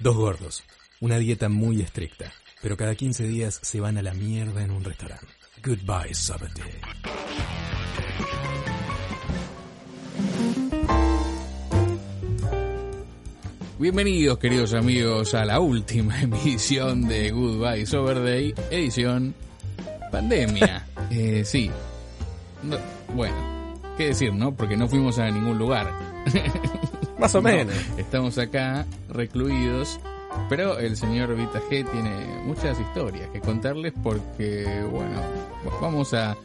Dos gordos, una dieta muy estricta, pero cada 15 días se van a la mierda en un restaurante. Goodbye, Sabate. Bienvenidos queridos amigos a la última emisión de Goodbye Sober Day, edición pandemia. Eh, sí. No, bueno, qué decir, ¿no? Porque no fuimos a ningún lugar. Más o No, menos. estamos acá recluidos, pero el señor Vita G tiene muchas historias que contarles porque, bueno, vamos a, a,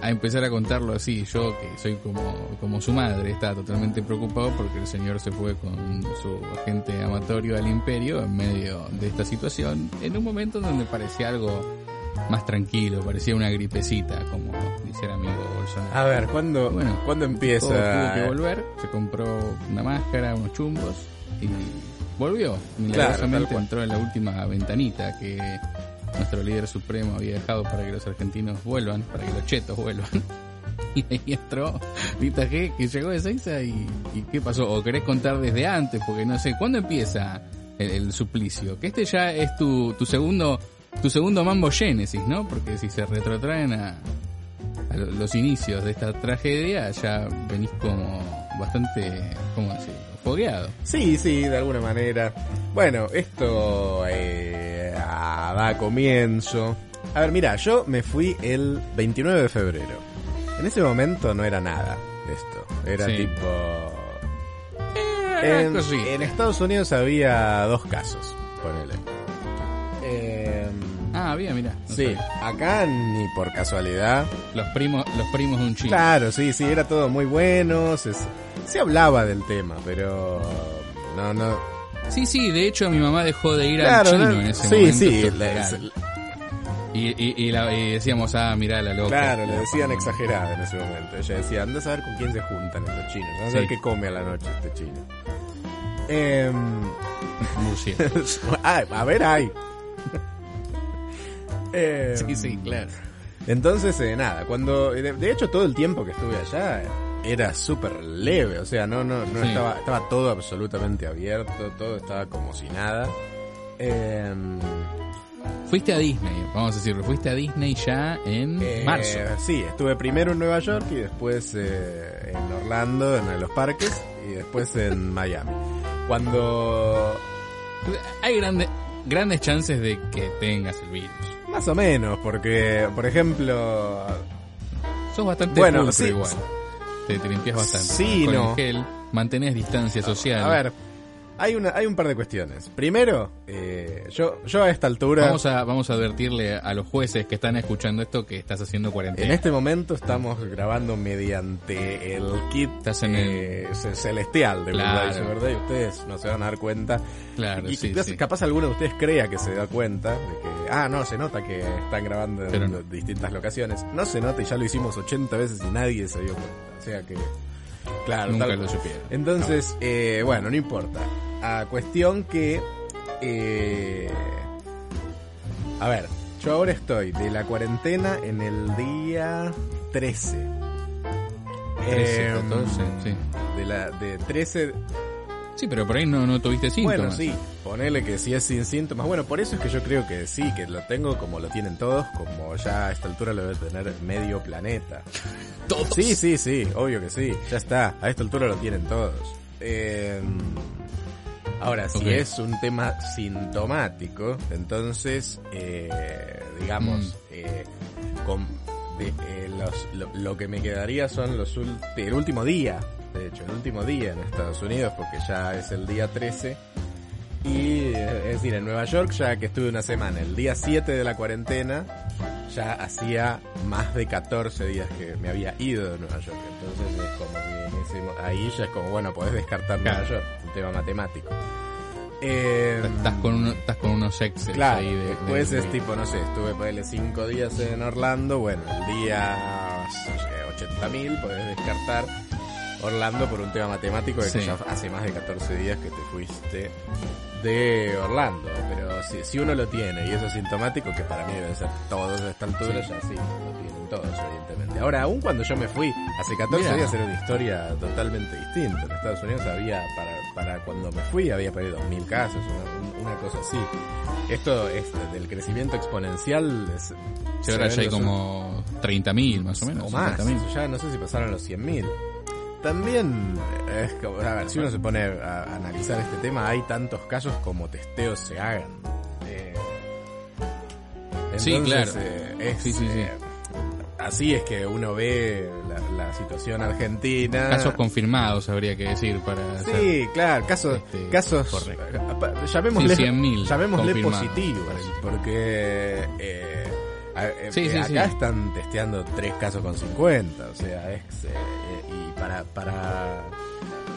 a empezar a contarlo así. Yo, que soy como, como su madre, estaba totalmente preocupado porque el señor se fue con su agente amatorio al imperio en medio de esta situación, en un momento donde parecía algo más tranquilo, parecía una gripecita, como dice el amigo Bolsonaro. A ver, ¿cuándo, Bueno, ¿cuándo empieza? tuvo que volver, se compró una máscara, unos chumbos y volvió. Milagrosamente cual. entró en la última ventanita que nuestro líder supremo había dejado para que los argentinos vuelvan, para que los chetos vuelvan. Y ahí entró Vita G, que llegó de Seiza y, y ¿qué pasó? ¿O querés contar desde antes? Porque no sé, ¿cuándo empieza el, el suplicio? Que este ya es tu, tu segundo tu segundo mambo génesis, ¿no? Porque si se retrotraen a, a lo- los inicios de esta tragedia, ya venís como bastante, ¿cómo decirlo? Fogueado. Sí, sí, de alguna manera. Bueno, esto eh, ah, da comienzo. A ver, mira, yo me fui el 29 de febrero. En ese momento no era nada esto. Era Sí. tipo... Eh, En, en Estados Unidos había dos casos, ponele. Eh, bien, mira. no sí, sabía. acá ni por casualidad. Los primos, los primos de un chino. Claro, sí, sí, era todo muy bueno. Se, se hablaba del tema, pero no, no. Sí, sí, de hecho mi mamá dejó de ir Claro, al chino no, en ese sí, momento. sí, se- y, y, y la- y decíamos, ah, mirá la loca. claro, le decían La- exagerada en ese momento. Ella decía, anda a saber con quién se juntan estos chinos, anda a Sí. saber qué come a la noche este chino. Em, Murciélago. ah, a ver, hay. Em, Sí, sí, claro. Entonces, eh, nada, cuando. De, de hecho, todo el tiempo que estuve allá era súper leve, o sea, no, no, no Sí. estaba, estaba todo absolutamente abierto, todo estaba como si nada. Em, Fuiste a Disney, vamos a decirlo, fuiste a Disney ya en eh, marzo. Sí, estuve primero en Nueva York y después eh, en Orlando, en los parques, y después en Miami. Cuando. Hay grandes grandes chances de que tengas el virus. Más o menos, porque, por ejemplo. Sos bastante Bueno, pulcro sí. igual. Te, te limpias bastante. Sí, Con no. el gel, mantenés distancia social. A ver, hay, una, hay un par de cuestiones. Primero, eh, yo, yo a esta altura. Vamos a, vamos a advertirle a los jueces que están escuchando esto que estás haciendo En cuarentena. este momento estamos grabando mediante el kit Estás en eh, ce- celestial de Claro. Goodbye ¿verdad? Y ustedes no se van a dar cuenta. Claro, y sí, capaz, sí. capaz alguno de ustedes crea que se da cuenta de que, ah, no, se nota que están grabando en no. distintas locaciones. No se nota y ya lo hicimos 80 veces y nadie se dio cuenta. O sea que, claro, Nunca tal- lo supieron. Entonces, eh, bueno, no importa. A cuestión que... eh, a ver, yo ahora estoy de la cuarentena en el día 13. 13, Em, 14, sí. De, la, de 13... Sí, pero por ahí no, no tuviste síntomas. Bueno, sí, ponele que sí es sin síntomas. Bueno, por eso es que yo creo que sí, que lo tengo como lo tienen todos, como ya a esta altura lo debe tener medio planeta. Todos. Sí, sí, sí, obvio que sí. Ya está, a esta altura lo tienen todos. Eh, ahora, si es un tema sintomático, entonces, eh, digamos, Mm. eh, con, de, eh, los, lo, lo que me quedaría son los el último día, de hecho, el último día en Estados Unidos, porque ya es el día 13. Y, eh, es decir, en Nueva York, ya que estuve una semana, el día 7 de la cuarentena, ya hacía más de 14 días que me había ido de Nueva York. Entonces es como que en ese ahí ya es como, bueno, podés descartar Nueva. York, un tema matemático. Eh, Estás con, uno, estás con unos Excel Claro, ahí de, después de- es tipo, no sé, estuve por cinco días en Orlando, bueno, el día 80.000 podés descartar Orlando por un tema matemático de que Sí. ya hace más de 14 días que te fuiste de Orlando, pero si, si uno lo tiene y eso es sintomático, que para mí deben ser todos a esta altura, Sí. ya sí, lo tienen todos, evidentemente. Ahora, aún cuando yo me fui, hace 14 Mira. días era una historia totalmente distinta. En Estados Unidos había, para, para cuando me fui, había ahí 2.000 casos, una, una cosa así. Esto es del crecimiento exponencial. Es, ahora ya hay como 30.000 más o menos. o más. 50.000. Ya no sé si pasaron los 100.000. También, es como, a ver, si uno se pone a, analizar este tema, hay tantos casos como testeos se hagan. Eh, Sí, claro. eh, es, Sí, sí, sí. eh, así es que uno ve la, la situación argentina. Casos confirmados, habría que decir, para hacer- Sí, claro, casos, Este, casos correcto. eh, apa- llamémosle, Sí, 100.000 llamémosle positivos, porque eh, a- eh, Sí, eh, sí. acá están testeando tres casos con 50, o sea, es eh, y para para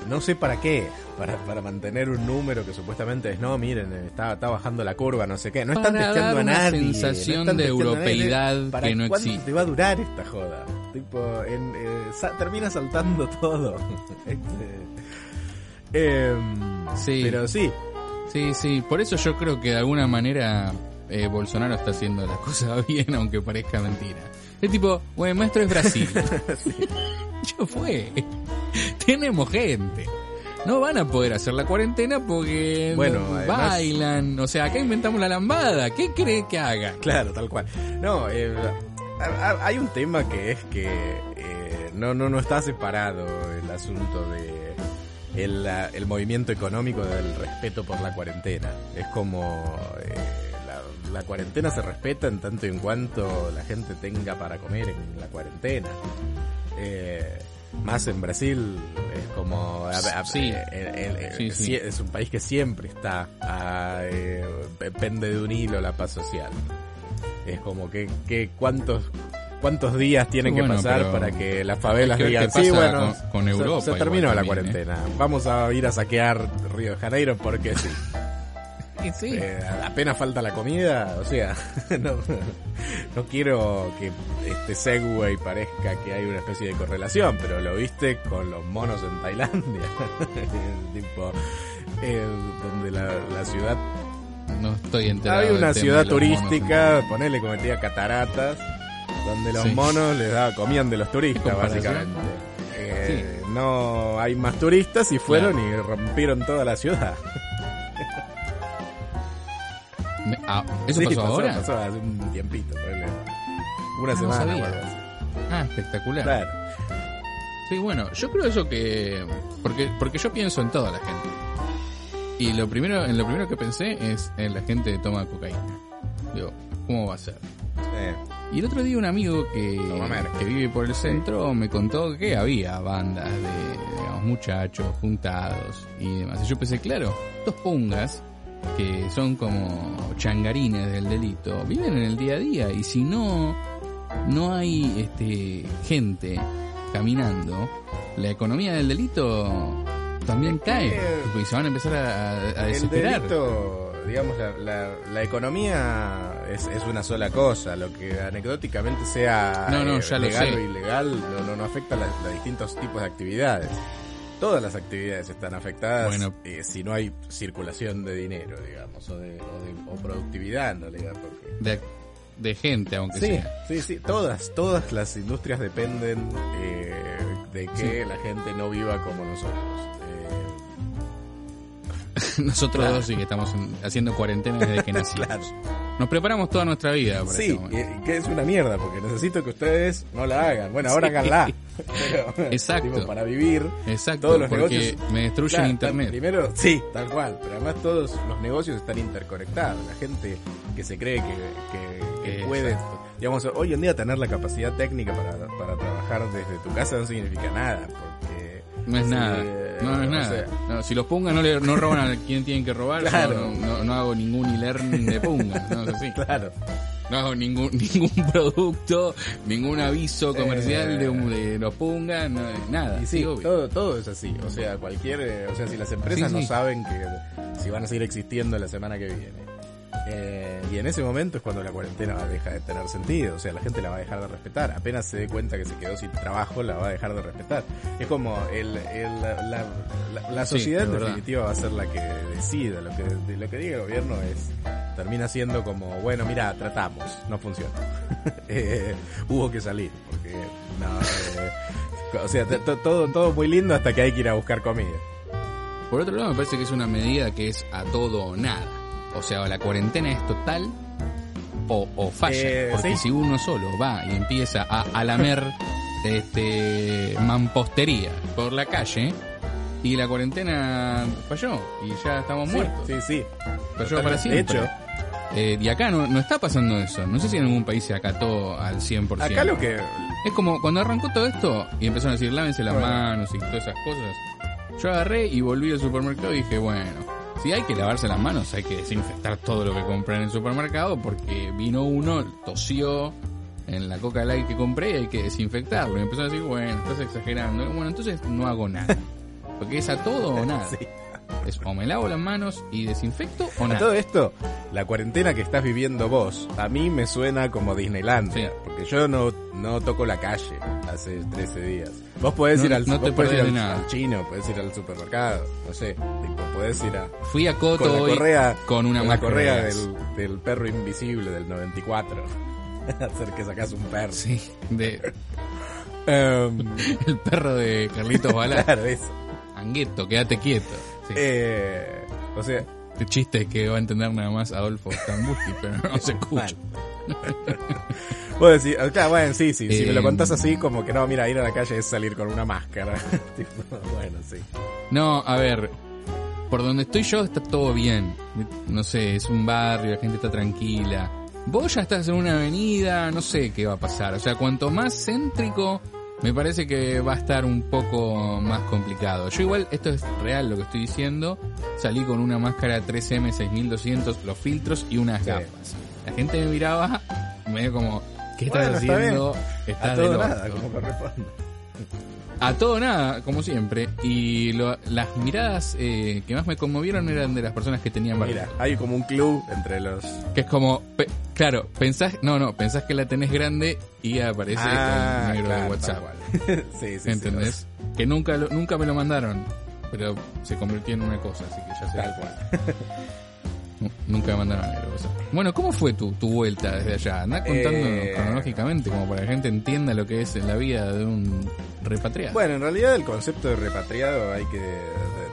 no sé para qué, para, para mantener un número que supuestamente es no, miren, está, está bajando la curva, no sé qué, no están testeando dar a nadie, sensación de europeidad ¿Para que no cuánto existe. te va a durar esta joda? Tipo, en, eh, sa- termina saltando todo. Este, em, Sí. Pero sí, Sí, sí, por eso yo creo que de alguna manera eh, Bolsonaro está haciendo las cosas bien, aunque parezca mentira. Es tipo, bueno, maestro es Brasil. Yo fue. Tenemos gente. No van a poder hacer la cuarentena porque Bueno, no- además- bailan. O sea, acá inventamos la lambada. ¿Qué cree que haga? Claro, tal cual. No, eh, hay un tema que es que eh, no, no, no está separado el asunto de el, el movimiento económico del respeto por la cuarentena. Es como eh, la, cuarentena se respeta en tanto y en cuanto la gente tenga para comer en la cuarentena. Eh, más en Brasil es como a- a- Sí. eh, el- el- Sí, sí. sie- es un país que siempre está a, eh, pende de un hilo la paz social es como que, que cuántos cuántos días tienen Bueno, que pasar para que las favelas digan sí bueno con- Europa se, terminó la también, ¿eh? cuarentena vamos a ir a saquear Río de Janeiro porque sí Y sí. Eh, apenas falta la comida, o sea, no, no quiero que este Segway parezca que hay una especie de correlación, pero lo viste con los monos en Tailandia, tipo, eh, donde la, la ciudad, No estoy enterado. hay una ciudad los monos turística, ponele cometía cataratas, donde los Sí. monos les daba, comían de los turistas, básicamente. Eh, No hay más turistas y fueron y rompieron toda la ciudad. Me- ah, ¿Eso Sí, pasó, ahora? Pasó hace un tiempito. Una Ah, no semana sabía. Ah, espectacular. Claro. Sí, bueno, yo creo eso que... Porque, porque yo pienso en toda la gente. Y lo primero, en lo primero que pensé es en la gente que toma cocaína. Digo, ¿cómo va a ser? Eh, Y el otro día un amigo que, que vive por el centro me contó que había bandas de digamos, muchachos juntados y demás. Y yo pensé, claro, estos pungas que son como changarines del delito, viven en el día a día y si no, no hay este, gente caminando, la economía del delito también cae y se van a empezar a, a- a el desesperar. delito, digamos, la, la, la economía es, es una sola cosa. Lo que anecdóticamente sea No, no, eh, ya lo legal sé. o ilegal no, no, no afecta a los distintos tipos de actividades. Todas las actividades están afectadas Bueno. eh, si no hay circulación de dinero, digamos, o, de, o, de- o productividad en realidad. Porque De, de gente, aunque Sí, sea. sí, sí, todas, todas las industrias dependen eh, de que la gente no viva como nosotros. Nosotros Claro. dos sí que estamos en- haciendo cuarentena desde que nacimos. Claro. Nos preparamos toda nuestra vida para sí, este que es una mierda, porque necesito que ustedes no la hagan. Bueno, ahora Sí. háganla. Pero, Exacto. tipo, para vivir. Exacto, todos los porque negocios- me destruyen Claro, internet. Primero, sí, tal cual. Pero además todos los negocios están interconectados. La gente que se cree que, que- que Exacto. puede, digamos, hoy en día tener la capacidad técnica para, para trabajar desde tu casa no significa nada, porque No es Sí, nada. eh, No, es nada. sea- No, si los pungas no, le, no roban a quien tienen que robar, Claro. no, no- no hago ningún e-learning de pungas. No es así. Claro. No hago ningún, ningún producto, ningún aviso comercial Eh. de, un- de los pungas, no, nada. Y sí, todo, todo es así. O sea, cualquier. eh, O sea, si las empresas Sí, no saben que si van a seguir existiendo la semana que viene. Eh, y en ese momento es cuando la cuarentena va a dejar de tener sentido. O sea, la gente la va a dejar de respetar. Apenas se dé cuenta que se quedó sin trabajo, la va a dejar de respetar. Es como el, el- la, la- sociedad en definitiva va a ser la que decida. Lo que, lo que diga el gobierno es. Termina siendo como, bueno, mira, tratamos, no funciona. Eh, hubo que salir, porque no, eh, o sea, todo, todo muy lindo hasta que hay que ir a buscar comida. Por otro lado, me parece que es una medida que es a todo o nada. O sea, o la cuarentena es total o, o falla. Eh, porque sí. si uno solo va y empieza a, a lamer este, mampostería por la calle y la cuarentena falló y ya estamos Sí, muertos. sí, sí. Falló para De siempre. hecho, Eh, y acá no, no está pasando eso. No sé si en algún país se acató al 100%. acá lo que... Es como cuando arrancó todo esto y empezaron a decir lávense las Bueno. manos y todas esas cosas. Yo agarré y volví al supermercado y dije, bueno, si hay que lavarse las manos, hay que desinfectar todo lo que compré en el supermercado porque vino uno, tosió en la coca light que compré y hay que desinfectarlo. Y empezó a decir, bueno, estás exagerando. Bueno, entonces no hago nada. Porque es a todo o nada. Sí. Es o me lavo las manos y desinfecto o A nada. todo esto, la cuarentena que estás viviendo vos, a mí me suena como Disneylandia, Sí. porque yo no, no toco la calle hace 13 días. Vos podés No- ir al, no te vos podés ir perdés al, chino, podés ir al supermercado, no sé, tipo, podés ir a... Fui a Coto con la correa, con una con la máscara correa del, del perro invisible del 94. Hacer que sacás un perro. Sí, de, Em, el perro de Carlitos Balá. claro, eso. Angueto, quédate quieto. Sí. Eh, o sea, chiste que va a entender nada más Adolfo Stambusti, pero no se escucha. vos decís, claro, bueno, sí, sí, si me lo Eh, contás así, como que no, mira, ir a la calle es salir con una máscara. Bueno, sí. No, a ver, por donde estoy yo está todo bien. No sé, es un barrio, la gente está tranquila. Vos ya estás en una avenida, no sé qué va a pasar. O sea, cuanto más céntrico, me parece que va a estar un poco más complicado. Yo igual, esto es real lo que estoy diciendo, salí con una máscara 3M 6200, los filtros y unas Sí. gafas. La gente me miraba, medio como, ¿qué estás Bueno, está haciendo? A Estás todo del nada, orto". como corresponde. A todo nada, como siempre. Y lo- las miradas eh, que más me conmovieron eran de las personas que tenían barbijo. Mira, hay como un club entre los... Que es como, pe- claro, pensás, no, no, pensás que la tenés grande y aparece Ah, el negro claro, de WhatsApp. sí, sí, sí. ¿Entendés? que nunca lo- nunca me lo mandaron, pero se convirtió en una cosa, así que ya sé. Tal cual. Nu- Nunca me mandaron WhatsApp. Bueno, ¿cómo fue tu, tu vuelta desde allá? Andá contándonos Eh, cronológicamente, como para que la gente entienda lo que es en la vida de un repatriado. Bueno, en realidad el concepto de repatriado hay que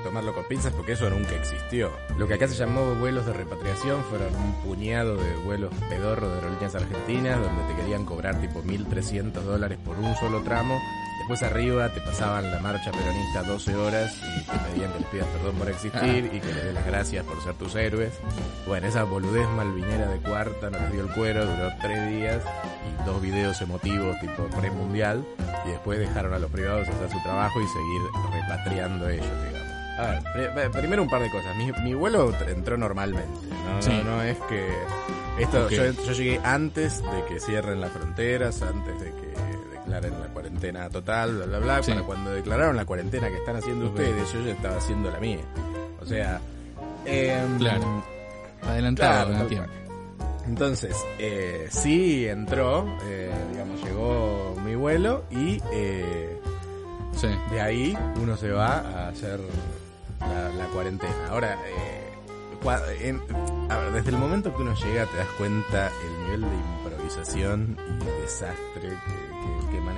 tomarlo con pinzas porque eso nunca existió. Lo que acá se llamó vuelos de repatriación fueron un puñado de vuelos pedorros de aerolíneas argentinas donde te querían cobrar tipo 1.300 dólares por un solo tramo. Después arriba te pasaban la marcha peronista 12 horas y te pedían que les pidas perdón por existir y que les des las gracias por ser tus héroes. Bueno, esa boludez malvinera de cuarta nos dio el cuero, duró tres días y dos videos emotivos tipo premundial y después dejaron a los privados hacer su trabajo y seguir repatriando ellos, digamos. A ver, pri- primero un par de cosas. Mi, mi vuelo entró normalmente. No, Sí. no, no es que... Esto, yo, yo llegué antes de que cierren las fronteras, antes de que declaren la cuarentena total, bla, bla, bla. Sí. Para cuando declararon la cuarentena que están haciendo ustedes, yo ya estaba haciendo la mía. O sea... em, Claro. Adelantado Claro, en el tiempo. entonces, eh, sí entró, eh, digamos, llegó mi vuelo y eh, Sí. de ahí uno se va a hacer la, la cuarentena. Ahora, eh, en- a ver, desde el momento que uno llega te das cuenta el nivel de improvisación y desastre que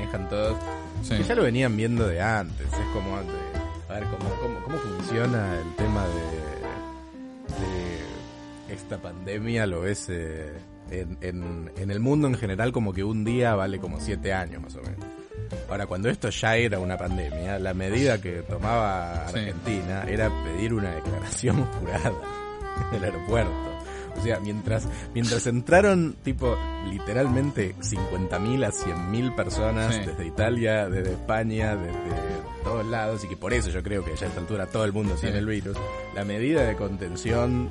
manejan todos, Sí. que ya lo venían viendo de antes. Es como, de- a ver, cómo, cómo, cómo funciona el tema de, de esta pandemia, lo ves eh, en, en, en el mundo en general como que un día vale como siete años más o menos. Ahora, cuando esto ya era una pandemia, la medida que tomaba Sí. Argentina era pedir una declaración jurada en el aeropuerto. O sea, mientras, mientras entraron, tipo, literalmente 50.000 a 100.000 personas Sí. desde Italia, desde España, desde todos lados y que por eso yo creo que ya a esta altura todo el mundo tiene el virus, la medida de contención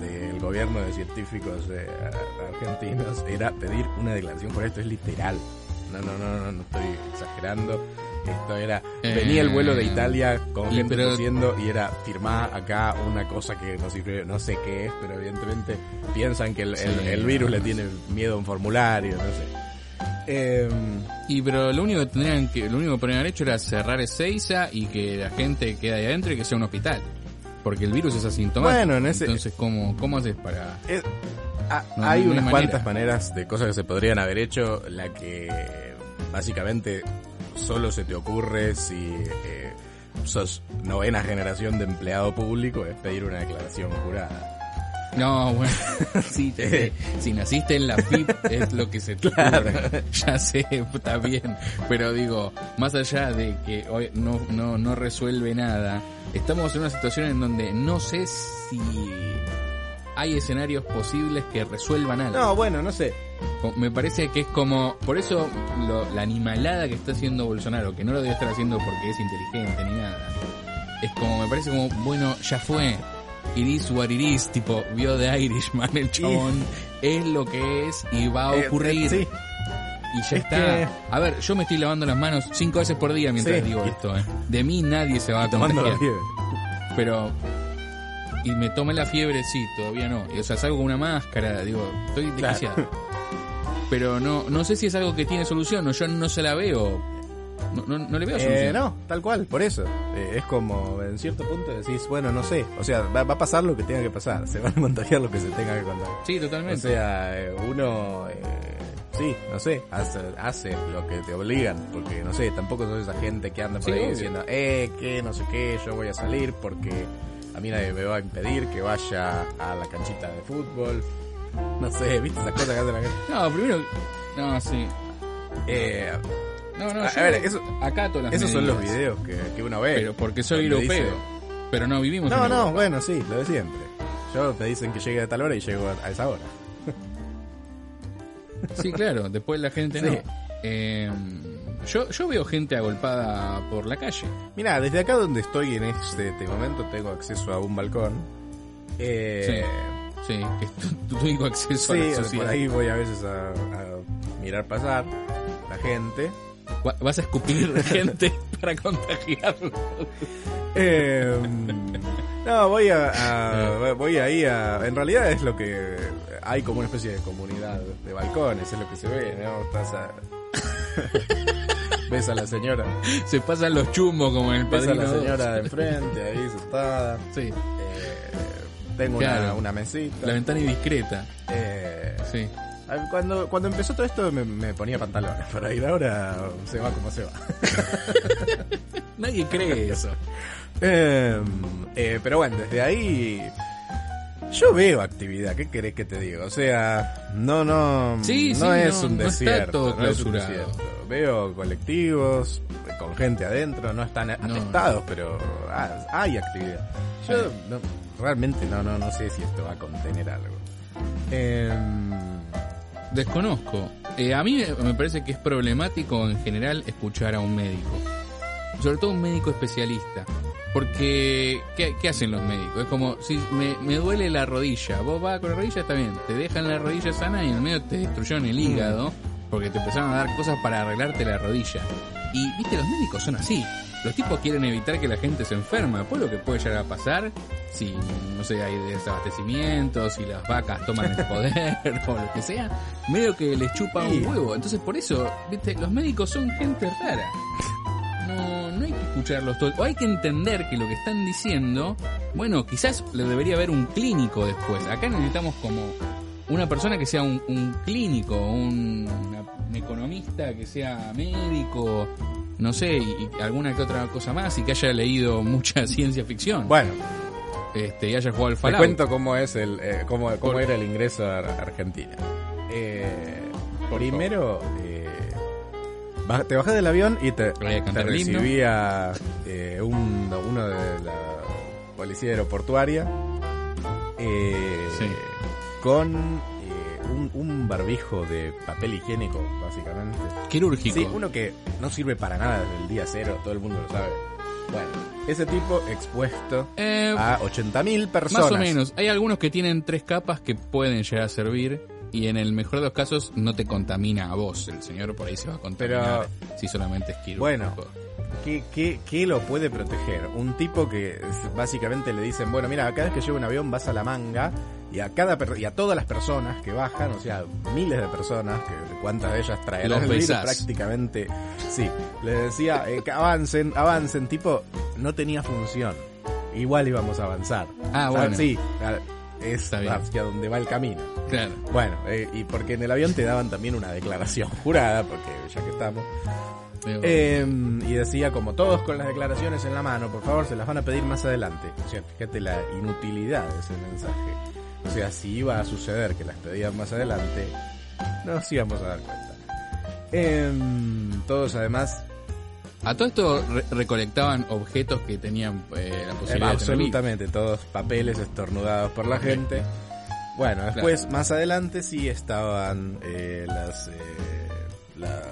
del gobierno de científicos eh, argentinos era pedir una declaración por esto, es literal. No, no, no, no, no estoy exagerando. Esto era, venía el vuelo de Eh, Italia con y gente tosiendo y era firmar acá una cosa que no sé, no sé qué es, pero evidentemente piensan que el, el- Sí, el virus le tiene miedo a un formulario, no sé. Eh, Y pero lo único que tendrían que, lo único que podrían haber hecho era cerrar Ezeiza y que la gente quede ahí adentro y que sea un hospital. Porque el virus es asintomático. Bueno, en ese- Entonces, ¿cómo, cómo haces para...? Eh, No, hay no hay unas manera. cuantas maneras de cosas que se podrían haber hecho, la que básicamente solo se te ocurre si eh, sos novena generación de empleado público, es pedir una declaración jurada. No, bueno, sí, sé. si naciste en la FIP es lo que se te Claro. Ya sé, está bien. Pero digo, más allá de que hoy no, no, no resuelve nada, estamos en una situación en donde no sé si hay escenarios posibles que resuelvan algo. No, bueno, no sé. Me parece que es como, por eso lo- la animalada que está haciendo Bolsonaro, que no lo debe estar haciendo porque es inteligente ni nada, es como, me parece como, bueno, ya fue, it is what it is, tipo, vio de Irishman el chabón, es lo que es y va a Eh, ocurrir. sí. Y ya Es está. que- A ver, yo me estoy lavando las manos cinco veces por día mientras Sí. digo esto, eh. De mí nadie se va a contagiar. Pero. Y me tomé la fiebre, sí, todavía no. Y, o sea, salgo con una máscara, digo, estoy Claro. desquiciado. Pero no, no sé si es algo que tiene solución o yo no se la veo. No, no, no le veo Eh, solución. no, tal cual, por eso. Eh, es como, en cierto punto decís, bueno, no sé. O sea, va, va a pasar lo que tenga que pasar. Se van a contagiar lo que se tenga que contagiar. Sí, O totalmente. sea, eh, uno, eh, sí, no sé, hace, hace lo que te obligan, porque no sé, tampoco sos esa gente que anda por Sí, ahí obvio. diciendo, eh, que no sé qué, yo voy a salir porque a mí nadie me va a impedir que vaya a la canchita de fútbol. No sé, ¿viste esas cosas que hacen la gente? no, primero. No, sí. Eh, No, no, A- yo a ver, eso- acato las esos son los videos que, que uno ve. Pero porque soy europeo. dice- Pero no vivimos No, en no, Europa. bueno, sí, lo de siempre. Yo te dicen que llegue a tal hora y llego a, a esa hora. Sí, claro, después la gente Sí. no. Eh, yo, yo veo gente agolpada por la calle. Mira, desde acá donde estoy en este, este momento tengo acceso a un balcón. Eh, Sí, que tu único acceso sí, a la por sociedad. ahí voy a veces a, a mirar pasar la gente. Va- Vas a escupir gente para contagiarlo. Eh, no, voy a, a- voy ahí a... En realidad es lo que... Hay como una especie de comunidad de balcones, es lo que se ve, ¿no? Estás a... Ves a la señora, Se pasan los chumbos como en el ves a la señora de enfrente ahí sentada. Sí, Eh, tengo una, una mesita. la ventana indiscreta. Eh, Sí. cuando, cuando empezó todo esto me, me ponía pantalones para ir ahora se va como se va. Nadie cree eso. Eh, eh, pero bueno, desde ahí yo veo actividad, ¿qué querés que te diga? O sea, no, no, Sí, no sí, es no- un desierto. no es un desierto. Veo colectivos con gente adentro, no están atestados, pero ah, hay actividad. Yo no- realmente no, no, no sé si esto va a contener algo. Em, Desconozco. Eh, a mí me parece que es problemático en general escuchar a un médico. Sobre todo un médico especialista. Porque, ¿qué, qué hacen los médicos? Es como, si me, me duele la rodilla, vos vas con la rodilla, está bien, te dejan la rodilla sana y en el medio te destruyeron el hígado, porque te empezaron a dar cosas para arreglarte la rodilla. Y, viste, los médicos son así. Los tipos quieren evitar que la gente se enferma. Pues lo que puede llegar a pasar, si, no sé, hay desabastecimiento, si las vacas toman el poder o lo que sea, medio que les chupa un huevo. Entonces, por eso, viste, los médicos son gente rara. No, no hay que escucharlos todos. O hay que entender que lo que están diciendo, bueno, quizás le debería haber un clínico después. Acá necesitamos como una persona que sea un, un clínico, un, una- un economista que sea médico, no sé, y, y alguna que otra cosa más, y que haya leído mucha ciencia ficción. bueno, Este, y haya jugado al te Fallout. cuento cómo es el, eh, cómo, cómo era el ingreso a Ar- Argentina. Eh, primero, te bajás del avión y te, te recibía eh, un- uno de la policía aeroportuaria eh, Sí. con eh, un, un barbijo de papel higiénico, básicamente. Quirúrgico. Sí, uno que no sirve para nada desde el día cero, todo el mundo lo sabe. Bueno, ese tipo expuesto Eh, a 80.000 personas. Más o menos. Hay algunos que tienen tres capas que pueden llegar a servir y en el mejor de los casos no te contamina a vos. El señor por ahí se va a contaminar si solamente es quirúrgico. Bueno. ¿Qué, qué, qué lo puede proteger? Un tipo que básicamente le dicen, bueno, mira, cada vez que llega un avión vas a la manga y a cada y a todas las personas que bajan, o sea, miles de personas, que cuántas de ellas traerán el virus prácticamente. Sí, le decía eh, que avancen, avancen, tipo, no tenía función. Igual íbamos a avanzar. Ah, O sea, bueno. Sí, a- es hacia donde va el camino. Claro. Bueno, eh, y porque en el avión te daban también una declaración jurada, porque ya que estamos, eh, y decía, como todos con las declaraciones en la mano, por favor, se las van a pedir más adelante. O sea, fíjate la inutilidad de ese mensaje. O sea, si iba a suceder que las pedían más adelante, nos íbamos a dar cuenta. Em, todos además, a todo esto re- recolectaban objetos que tenían eh, la eh, posibilidad de tener absolutamente todos papeles estornudados por la gente. Bueno, después, más adelante sí estaban eh, las, eh, la-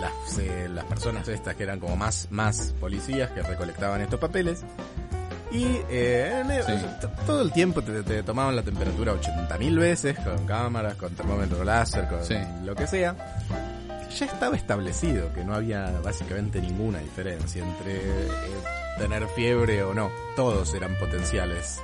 las, eh, las personas estas que eran como más, más policías que recolectaban estos papeles. Y eh, el- Sí. todo el tiempo te, te tomaban la temperatura 80.000 veces con cámaras, con termómetro láser, con Sí. lo que sea. Ya estaba establecido que no había básicamente ninguna diferencia entre eh, tener fiebre o no. Todos eran potenciales.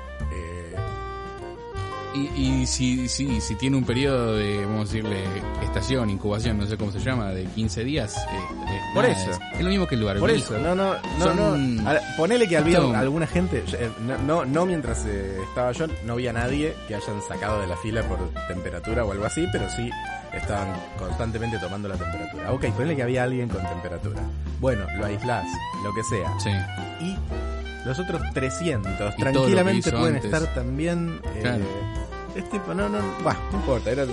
Y, y si, si, si tiene un periodo de, vamos a decirle, estación, incubación, no sé cómo se llama, de 15 días. eh, eh, Por eso. Es, es lo mismo que el barbijo. Por eso, no, no, no, no. Ponele que había alguna gente, eh, no, no, no mientras eh, estaba yo, no había nadie que hayan sacado de la fila por temperatura o algo así, pero sí estaban constantemente tomando la temperatura. Ok, ponele que había alguien con temperatura. Bueno, lo aislás, lo que sea. Sí. Y los otros 300 Y todo lo que tranquilamente pueden antes. estar también... eh, Claro. Es tipo, no, no, bah, no importa, era...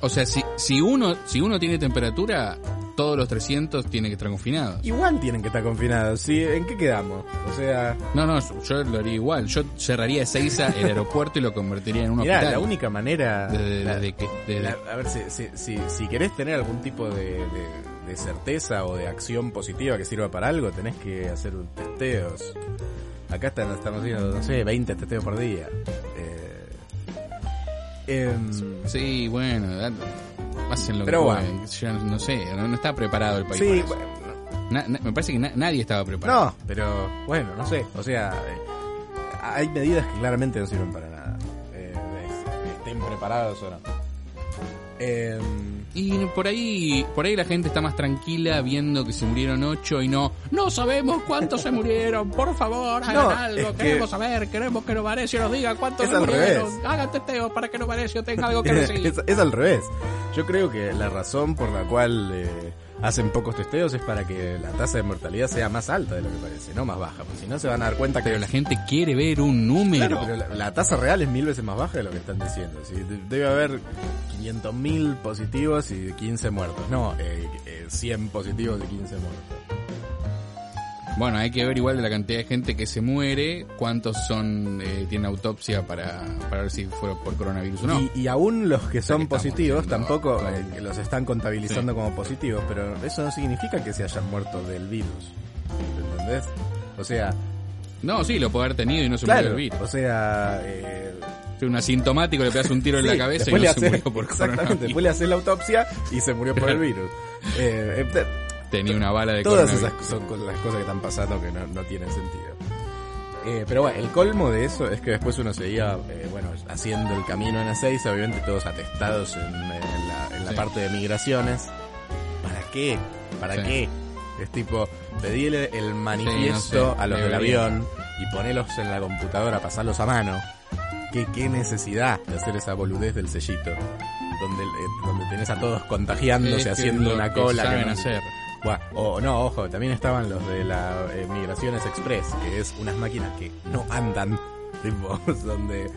O sea, si, si uno si uno tiene temperatura, todos los 300 tienen que estar confinados. Igual tienen que estar confinados, ¿sí? ¿En qué quedamos? O sea... No, no, yo lo haría igual. Yo cerraría Ezeiza el aeropuerto y lo convertiría en un Mirá, hospital. la única manera... La- desde que, La- a ver, si, si, si, si querés tener algún tipo de, de- certeza o de acción positiva que sirva para algo, tenés que hacer testeos. Acá están, estamos haciendo, no sé, 20 testeos por día. Eh, em, Sí, bueno, hacen lo Pero que bueno. pueden. Yo no sé, no, no está preparado el país. sí, bueno, Na- na- me parece que na- nadie estaba preparado. no, pero bueno, no sé. O sea, eh, hay medidas que claramente no sirven para nada. Eh, estén preparados o no. Em, Y por ahí, por ahí la gente está más tranquila viendo que se murieron ocho y no, no sabemos cuántos se murieron, por favor, hagan No, algo, es que- queremos saber, queremos que Novarecio nos diga cuántos Es se murieron, revés. hagan testeos para que Novarecio tenga algo que decir. es, es al revés. Yo creo que la razón por la cual eh, hacen pocos testeos es para que la tasa de mortalidad sea más alta de lo que parece, no más baja. Porque si no se van a dar cuenta que Pero la gente quiere ver un número. Claro, pero la, la tasa real es mil veces más baja de lo que están diciendo. Sí, de- debe haber 500.000 positivos y 15 muertos. No, eh, eh, 100 positivos y 15 muertos. Bueno, hay que ver igual de la cantidad de gente que se muere, cuántos son eh, tienen autopsia para, para ver si fueron por coronavirus o no. Y, y aún los que son que positivos tampoco eh, los están contabilizando Sí. como positivos, pero eso no significa que se hayan muerto del virus. ¿Entendés? O sea, No, sí, lo puede haber tenido y no se murió claro, del virus. o sea, eh, un asintomático le pegas un tiro en la sí, cabeza y no le se hace- murió por Exactamente, coronavirus. después le haces la autopsia y se murió por el virus. Eh, eh, Tenía una bala de Todas esas son las cosas que están pasando que no, no tienen sentido. Eh, pero bueno, el colmo de eso es que después uno seguía, eh, bueno, haciendo el camino en Ezeiza, obviamente todos atestados en, en la, en la Sí. parte de migraciones. ¿Para qué? ¿Para Sí. qué? Es tipo, pedile el manifiesto Sí, no sé, a los del avión y ponelos en la computadora, pasarlos a mano. ¿Qué, qué necesidad de hacer esa boludez del sellito? Donde, eh, donde tenés a todos contagiándose, Es que haciendo una cola. que saben no- hacer. Buah, o no, ojo, también estaban los de la eh, Migraciones Express, que es unas máquinas que no andan, tipo, donde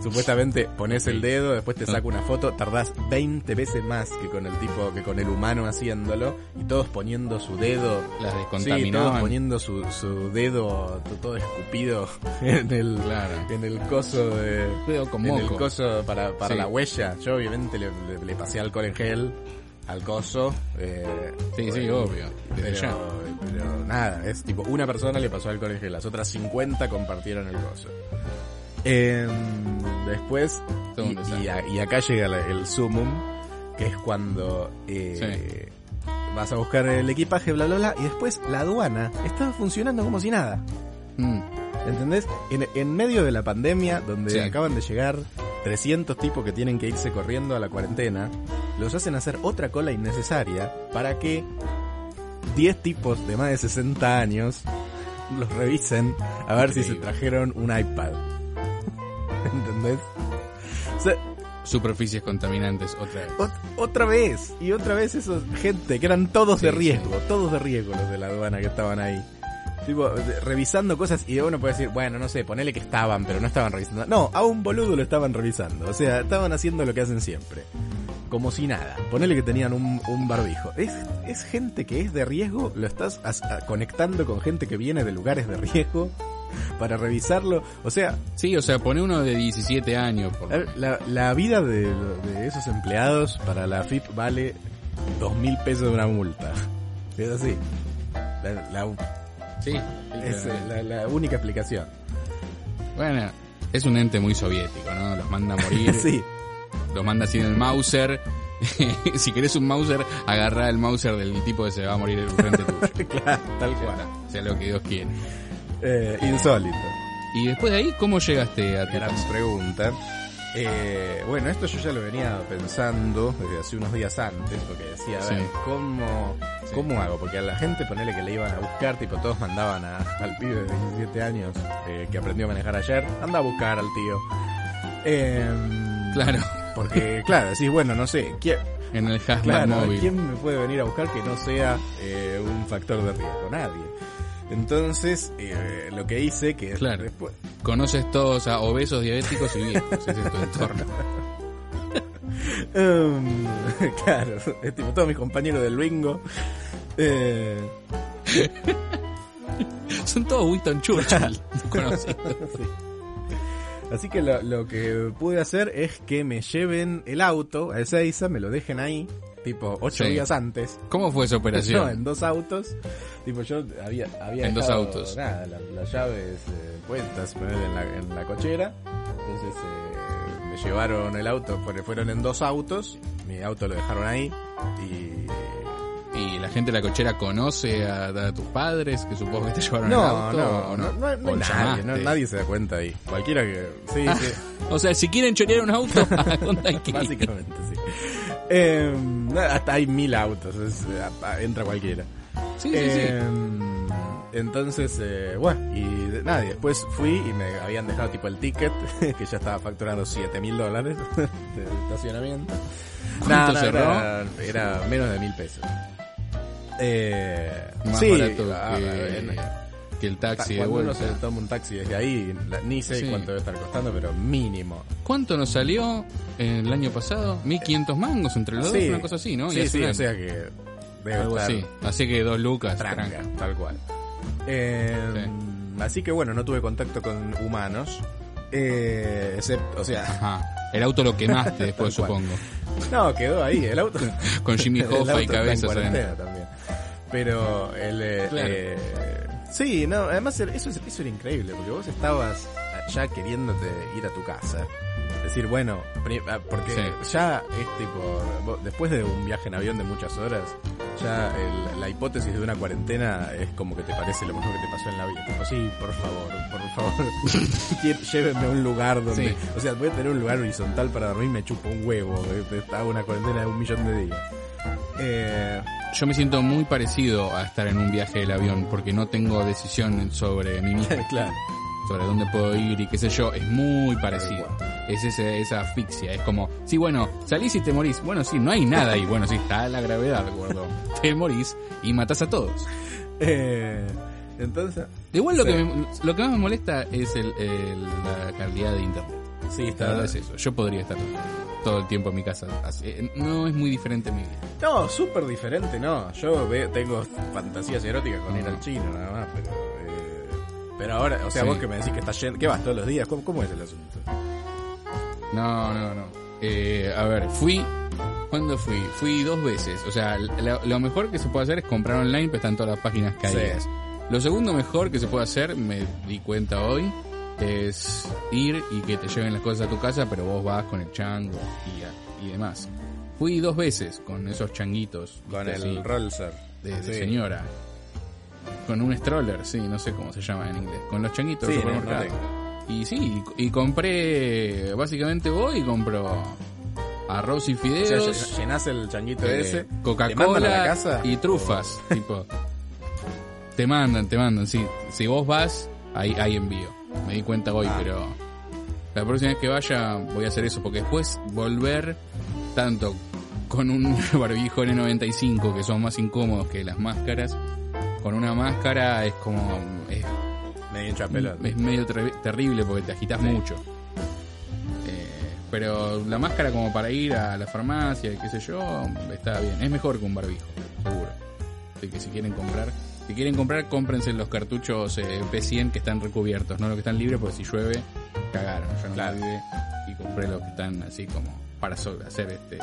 supuestamente pones el dedo, después te saca una foto, tardás 20 veces más que con el tipo, que con el humano haciéndolo, y todos poniendo su dedo, Las sí, descontaminaban. todos poniendo su, su dedo to- todo escupido en el, Claro. en el coso de, con en el coso para, para Sí. la huella. Yo obviamente le, le- le pasé alcohol en gel al coso. eh, Sí, sí, bueno, obvio. Desde ya. Pero, pero nada, es tipo, una persona le pasó alcohol en gel, las otras 50 compartieron el coso. Em, después, y, y a- y acá llega el sumum, que es cuando eh, vas a buscar el equipaje, bla, bla, bla, y después la aduana estaba funcionando como si nada. Mm. ¿Entendés? En, en medio de la pandemia, donde Sí. acaban de llegar 300 tipos que tienen que irse corriendo a la cuarentena, los hacen hacer otra cola innecesaria para que 10 tipos de más de 60 años los revisen a ver si se trajeron un iPad. ¿Entendés? O sea, Superficies contaminantes, otra vez. ot- otra vez, y otra vez esos gente que eran todos de Sí, riesgo, todos de riesgo los de la aduana que estaban ahí. Tipo, revisando cosas y uno puede decir, bueno, no sé, ponele que estaban, pero no estaban revisando. No, a un boludo lo estaban revisando. O sea, estaban haciendo lo que hacen siempre. Como si nada. Ponele que tenían un, un barbijo. Es, es gente que es de riesgo, lo estás conectando con gente que viene de lugares de riesgo para revisarlo. O sea, Sí, o sea, pone uno de 17 años. Por la, la vida de, de esos empleados para la FIP vale dos mil pesos de una multa. Es así. La, la- Sí, es eh, la, la única explicación. Bueno, es un ente muy soviético, ¿no? Los manda a morir, sí. los manda así en el Mauser. si querés un Mauser, agarrá el Mauser del tipo que se va a morir frente tuyo. claro, tal cual. sea lo que Dios quiere. Eh, insólito. Y después de ahí, ¿cómo llegaste a tu Gran pregunta. Eh, bueno, esto yo ya lo venía pensando desde hace unos días antes, porque decía, a ver, Sí. ¿cómo, Sí. ¿cómo hago? Porque a la gente, ponele que le iban a buscar, tipo, todos mandaban a- al pibe de 17 años eh, que aprendió a manejar ayer, anda a buscar al tío. Em, Claro, Porque, claro, decís, bueno, no sé, ¿quién, en el claro, móvil. ¿quién me puede venir a buscar que no sea eh, un factor de riesgo? Nadie. Entonces, eh, lo que hice, que Claro. después, Conoces todos a obesos, diabéticos y viejos. Ese es tu entorno. Um, claro, es tipo todos mis compañeros del bingo. Eh, Son todos Winston Churchill. conocidos. sí. Así que lo, lo que pude hacer es que me lleven el auto a Ezeiza, me lo dejen ahí, tipo ocho Sí. días antes. ¿Cómo fue esa No, operación? en dos autos. Tipo, yo había, había En dos autos. Nada, la- las llaves eh, puestas en la, en la cochera. Entonces eh, me llevaron el auto, fue- fueron en dos autos. Mi auto lo dejaron ahí. Y ¿Y la gente de la cochera conoce a, a tus padres que supongo que te llevaron el No, auto? no, no, no, no hay ¿O nadie, no- nadie se da cuenta ahí. Cualquiera que... Sí, Ah, sí, O sea, si quieren chorear un auto, ¿a dónde hay que ir? básicamente sí. Eh, hasta hay mil autos, es- entra cualquiera. Sí, sí, Eh, Entonces, eh, bueno, y nada, y después fui y me habían dejado tipo el ticket, que ya estaba facturando 7 mil dólares de estacionamiento. ¿Cuánto No, no, cerró? Era, era menos de mil pesos. Eh, sí. Más sí, barato ah, que, en- que el taxi de uno vuelta. se toma un taxi desde ahí, ni sé Sí. cuánto debe estar costando, pero mínimo. ¿Cuánto nos salió el año pasado? ¿1500 mangos entre los dos? Una cosa así, ¿no? Sí, sí, o sea que debe Algo estar así. Así que dos lucas. tranca, tranca. tal cual. Eh, Así que bueno, no tuve contacto con humanos. Eh, excepto, o sea, Ajá. El auto lo quemaste después, supongo. no, quedó ahí, el auto. Con Jimmy Hoffa y cabezas también. Pero el eh, Claro. eh, sí, no, además eso, es- eso era increíble, porque vos estabas ya queriéndote ir a tu casa. Decir, bueno, ah, porque Sí. ya es tipo, vos- después de un viaje en avión de muchas horas, ya el- la hipótesis de una cuarentena es como que te parece lo mejor que te pasó en la vida. Tipo, sí, por favor, por favor, llévenme a un lugar donde, Sí. o sea, voy a tener un lugar horizontal para dormir, me chupo un huevo, eh, hago una cuarentena de un millón de días. Eh, Yo me siento muy parecido a estar en un viaje del avión porque no tengo decisión sobre mí mismo, claro. sobre dónde puedo ir y qué sé yo. Es muy parecido. Es ese, esa asfixia. Es como, sí, bueno, salís y te morís. Bueno, sí, no hay nada ahí. Bueno, sí, está la gravedad, gordo. Te morís y matás a todos. Eh, Entonces, Igual lo, Sí. que me- lo que más me molesta es el, el- la calidad de internet. sí, La está. verdad es eso. Yo podría estar todo el tiempo en mi casa. así. Eh, No es muy diferente mi vida. No, súper diferente, no. Yo ve- tengo fantasías eróticas con ir al chino, nada más, pero. eh, pero ahora, o sea, Sí. vos que me decís que estás yendo. ¿Qué vas todos los días? ¿Cómo, cómo es el asunto? No, no, no. Eh, a ver, fui. ¿Cuándo fui? Fui dos veces. O sea, lo, lo mejor que se puede hacer es comprar online, pero están todas las páginas caídas. Sí. Lo segundo mejor que se puede hacer, me di cuenta hoy, es ir y que te lleven las cosas a tu casa, pero vos vas con el chango y, y demás. Fui dos veces con esos changuitos. Con el Así, Rolser. de, de Sí. señora. Con un stroller, sí, no sé cómo se llama en inglés. Con los changuitos Sí, no. Y sí, y, y compré, básicamente voy y compro arroz y O sea, fideos, ll- llenás el changuito eh, ese. ¿Te mandan a la Coca-Cola casa? y trufas. tipo, te mandan, te mandan, sí. Si vos vas, ahí hay envío. Me di cuenta hoy, Ah. pero la próxima vez que vaya voy a hacer eso, porque después volver tanto con un barbijo N95 que son más incómodos que las máscaras, con una máscara es como es Medio hincha pelota. es medio ter- terrible porque te agitas Sí. mucho. Eh, pero la máscara como para ir a la farmacia y qué sé yo, está bien. Es mejor que un barbijo, seguro. Así que si quieren comprar, si quieren comprar, cómprense los cartuchos eh, P100 que están recubiertos, no los que están libres porque si llueve, cagaron. Yo no Claro. vive y compré los que están así como para hacer este,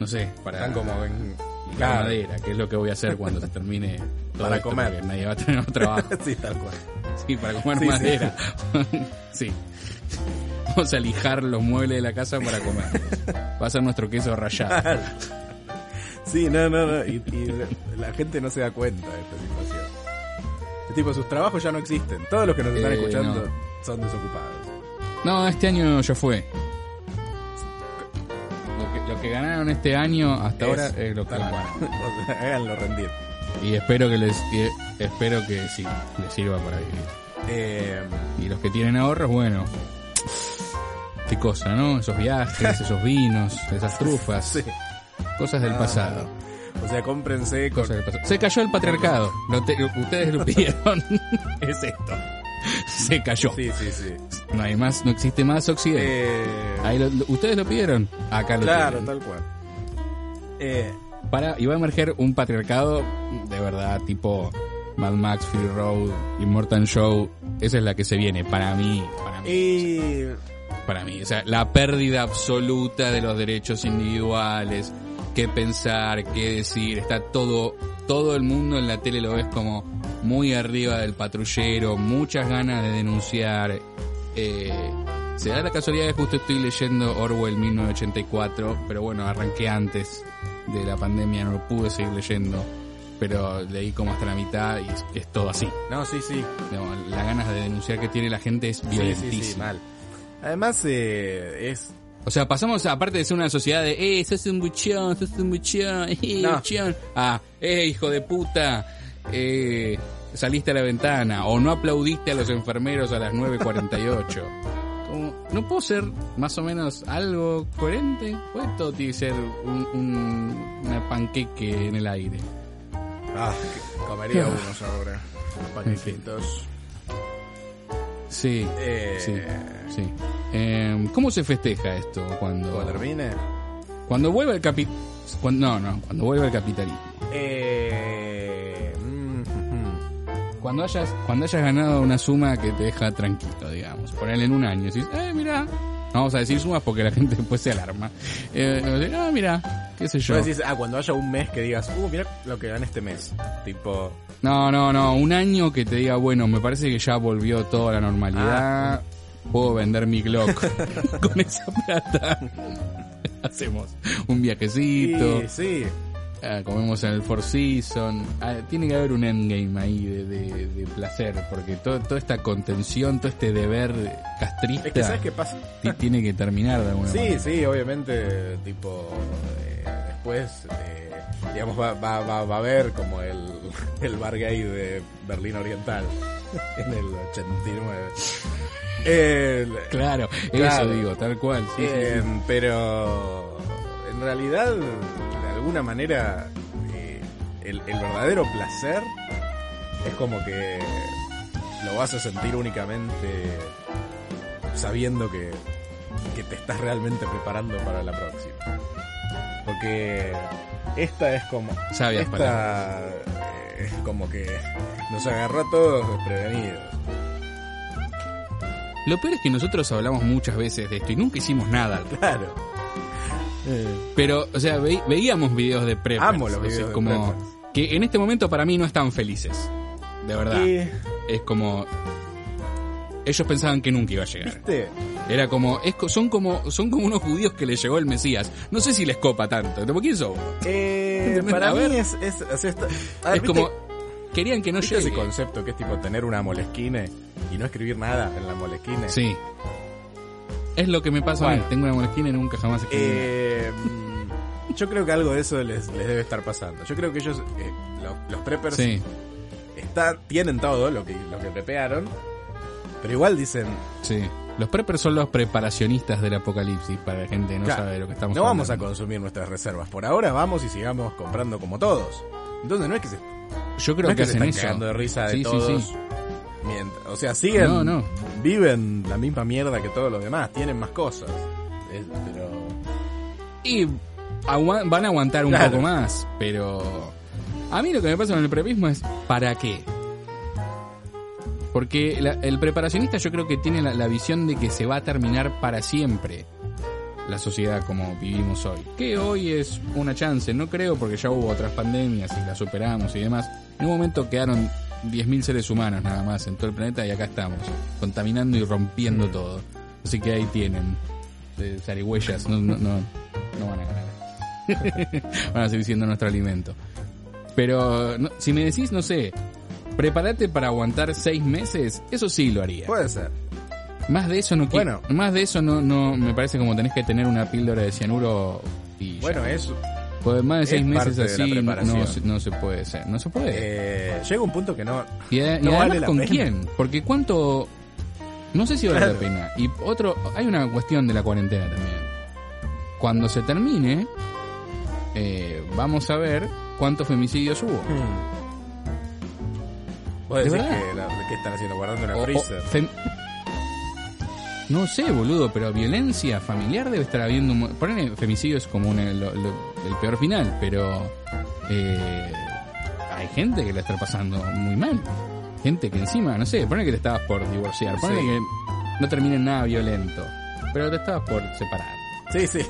no sé, para Están como en. Claro. madera, que es lo que voy a hacer cuando se termine todo Para esto, comer. nadie va a tener trabajo. sí, tal cual. Sí, para comer sí. madera. Sí. Vamos a lijar los muebles de la casa para comer. Va a ser nuestro queso rallado. Sí, no, no, no. Y, y la, gente no se da cuenta de esta situación. Es tipo, sus trabajos ya no existen. Todos los que nos están Eh, escuchando no. son desocupados. No, este año ya fue. Lo que, lo que ganaron este año hasta ahora es lo que cual. O sea, háganlo rendir. Y espero que les espero que sí, les sirva para vivir. Eh, Y los que tienen ahorros, bueno, qué cosa, ¿no? Esos viajes, esos vinos, esas trufas, sí. Cosas del Ah, pasado. O sea, cómprense con, Cosas del pasado. Se cayó el patriarcado. Te- ustedes lo pidieron. es esto. Se cayó. Sí, sí, sí. No hay más, no existe más Occidente. Eh, Ahí lo- lo- ustedes lo pidieron. Acá lo claro, tienen. tal cual. Eh, Para, y va a emerger un patriarcado de verdad, tipo Mad Max, Fury Road, Immortal Show. Esa es la que se viene para mí. Para mí. para mí. O sea, la pérdida absoluta de los derechos individuales, qué pensar, qué decir, está todo, todo el mundo en la tele lo ves como muy arriba del patrullero, muchas ganas de denunciar. Eh, se da la casualidad que justo estoy leyendo Orwell 1984, pero bueno, arranqué antes de la pandemia, no lo pude seguir leyendo, pero leí como hasta la mitad y es, es todo así. no, sí, sí. Digamos, las ganas de denunciar que tiene la gente es Sí, sí, violentísima. sí, mal. Además, eh, es O sea, pasamos, aparte de ser una sociedad de, eh, sos un buchón, sos un buchón, eh, No. buchón, a, eh, hijo de puta, eh, saliste a la ventana, o no aplaudiste a los enfermeros a las 9.48. Como, ¿No puedo ser más o menos algo coherente? ¿O esto tiene que ser un, un- una panqueque en el aire? Ah, comería unos ahora. Panecitos. Sí, Eh, sí, sí. Eh, ¿Cómo se festeja esto cuando, Cuando termine. cuando vuelve el capi... Cuando, no, no, cuando vuelve el capitalismo? Eh, mm, mm, Cuando hayas, cuando hayas ganado una suma que te deja tranquilo, digamos. Ponerle en un año. Decís, eh, mira. No vamos a decir sumas porque la gente después se alarma. Eh, ah, mira, qué sé yo. Decís, ah, cuando haya un mes que digas, uh, mira lo que gané este mes. Tipo, No, no, no. Un año que te diga, bueno, me parece que ya volvió toda la normalidad. Puedo vender mi Glock con esa plata. Hacemos un viajecito. sí, sí. ah, comemos en el Four Seasons. Ah, tiene que haber un endgame ahí de, de- de placer, porque todo, toda esta contención, todo este deber castrista Es que, ¿sabes qué pasa? ti- tiene que terminar de alguna Sí, manera. sí, obviamente, tipo, eh, después, eh, digamos, va, va, va, va a haber como el, el bar gay de Berlín Oriental en el 89. El, Claro, Claro. eso digo, tal cual. sí, sí, eh, sí. Pero en realidad, de alguna manera, eh, el, el verdadero placer es como que lo vas a sentir únicamente sabiendo que, que te estás realmente preparando para la próxima. Porque esta es como... Sabias esta eh, es como que nos agarró a todos desprevenidos. Lo peor es que nosotros hablamos muchas veces de esto y nunca hicimos nada. Claro. Pero, o sea, ve- veíamos videos de preppers. Amo los o sea, videos de como preppers. Que en este momento para mí no están felices. De verdad. Y, Es como... Ellos pensaban que nunca iba a llegar. ¿Viste? Era como, es, son como, son como unos judíos que les llegó el Mesías. No sé si les copa tanto. ¿Por quién sos? Eh, para A mí ver. es... es, o sea, esto- a ver, es ¿viste- como, querían que no ¿viste ese llegue. concepto que es tipo tener una molesquine y no escribir nada en la molesquine? Sí. Es lo que me pasa a mí. Tengo una molesquina y nunca jamás escribí. Eh, yo creo que algo de eso les, les debe estar pasando. Yo creo que ellos, eh, lo- los preppers, sí. está- tienen todo lo que, lo que prepearon, pero igual dicen, Sí. Los preppers son los preparacionistas del apocalipsis para la gente que no Claro, sabe de lo que estamos no vamos a consumir nuestras reservas. Por ahora vamos y sigamos comprando como todos. Entonces no es que se, Yo creo no es que, se están eso. de risa de todos. sí, sí. Mient- o sea, siguen, No, no. viven la misma mierda que todos los demás, tienen más cosas. Es- pero Y van a aguantar un Claro. poco más, pero a mí lo que me pasa con el prepismo es ¿para qué? Porque la- el preparacionista yo creo que tiene la, la visión de que se va a terminar para siempre la sociedad como vivimos hoy. Que hoy es una chance, no creo porque ya hubo otras pandemias y las superamos y demás. En un momento quedaron 10.000 seres humanos nada más en todo el planeta y acá estamos, contaminando y rompiendo todo. Así que ahí tienen eh, zarigüeyas, no, no, no, no van a ganar. van a seguir siendo nuestro alimento. Pero no- si me decís, no sé, prepárate para aguantar seis meses, eso sí lo haría. puede ser. Más de eso no quiero. Bueno. Más de eso no, no me parece como tenés que tener una píldora de cianuro y ya. Bueno, eso. Pues más de es seis meses así no, no se puede hacer. No se puede. Eh, llega un punto que no. y, a- y no además vale la con pena. quién? Porque cuánto... No sé si vale Claro. la pena. Y otro... Hay una cuestión de la cuarentena también. Cuando se termine, eh, vamos a ver cuántos femicidios hubo. Vos ¿De decís verdad? que, la- que están haciendo guardando una O- o freezer. fem- No sé, boludo, pero violencia familiar debe estar habiendo... un Ponele femicidio es como un- lo- lo- el peor final, pero... eh, hay gente que la está pasando muy mal. Gente que encima, no sé, ponele que te estabas por divorciar. Ponele Sí. que no termine en nada violento. Pero te estabas por separar. Sí, sí.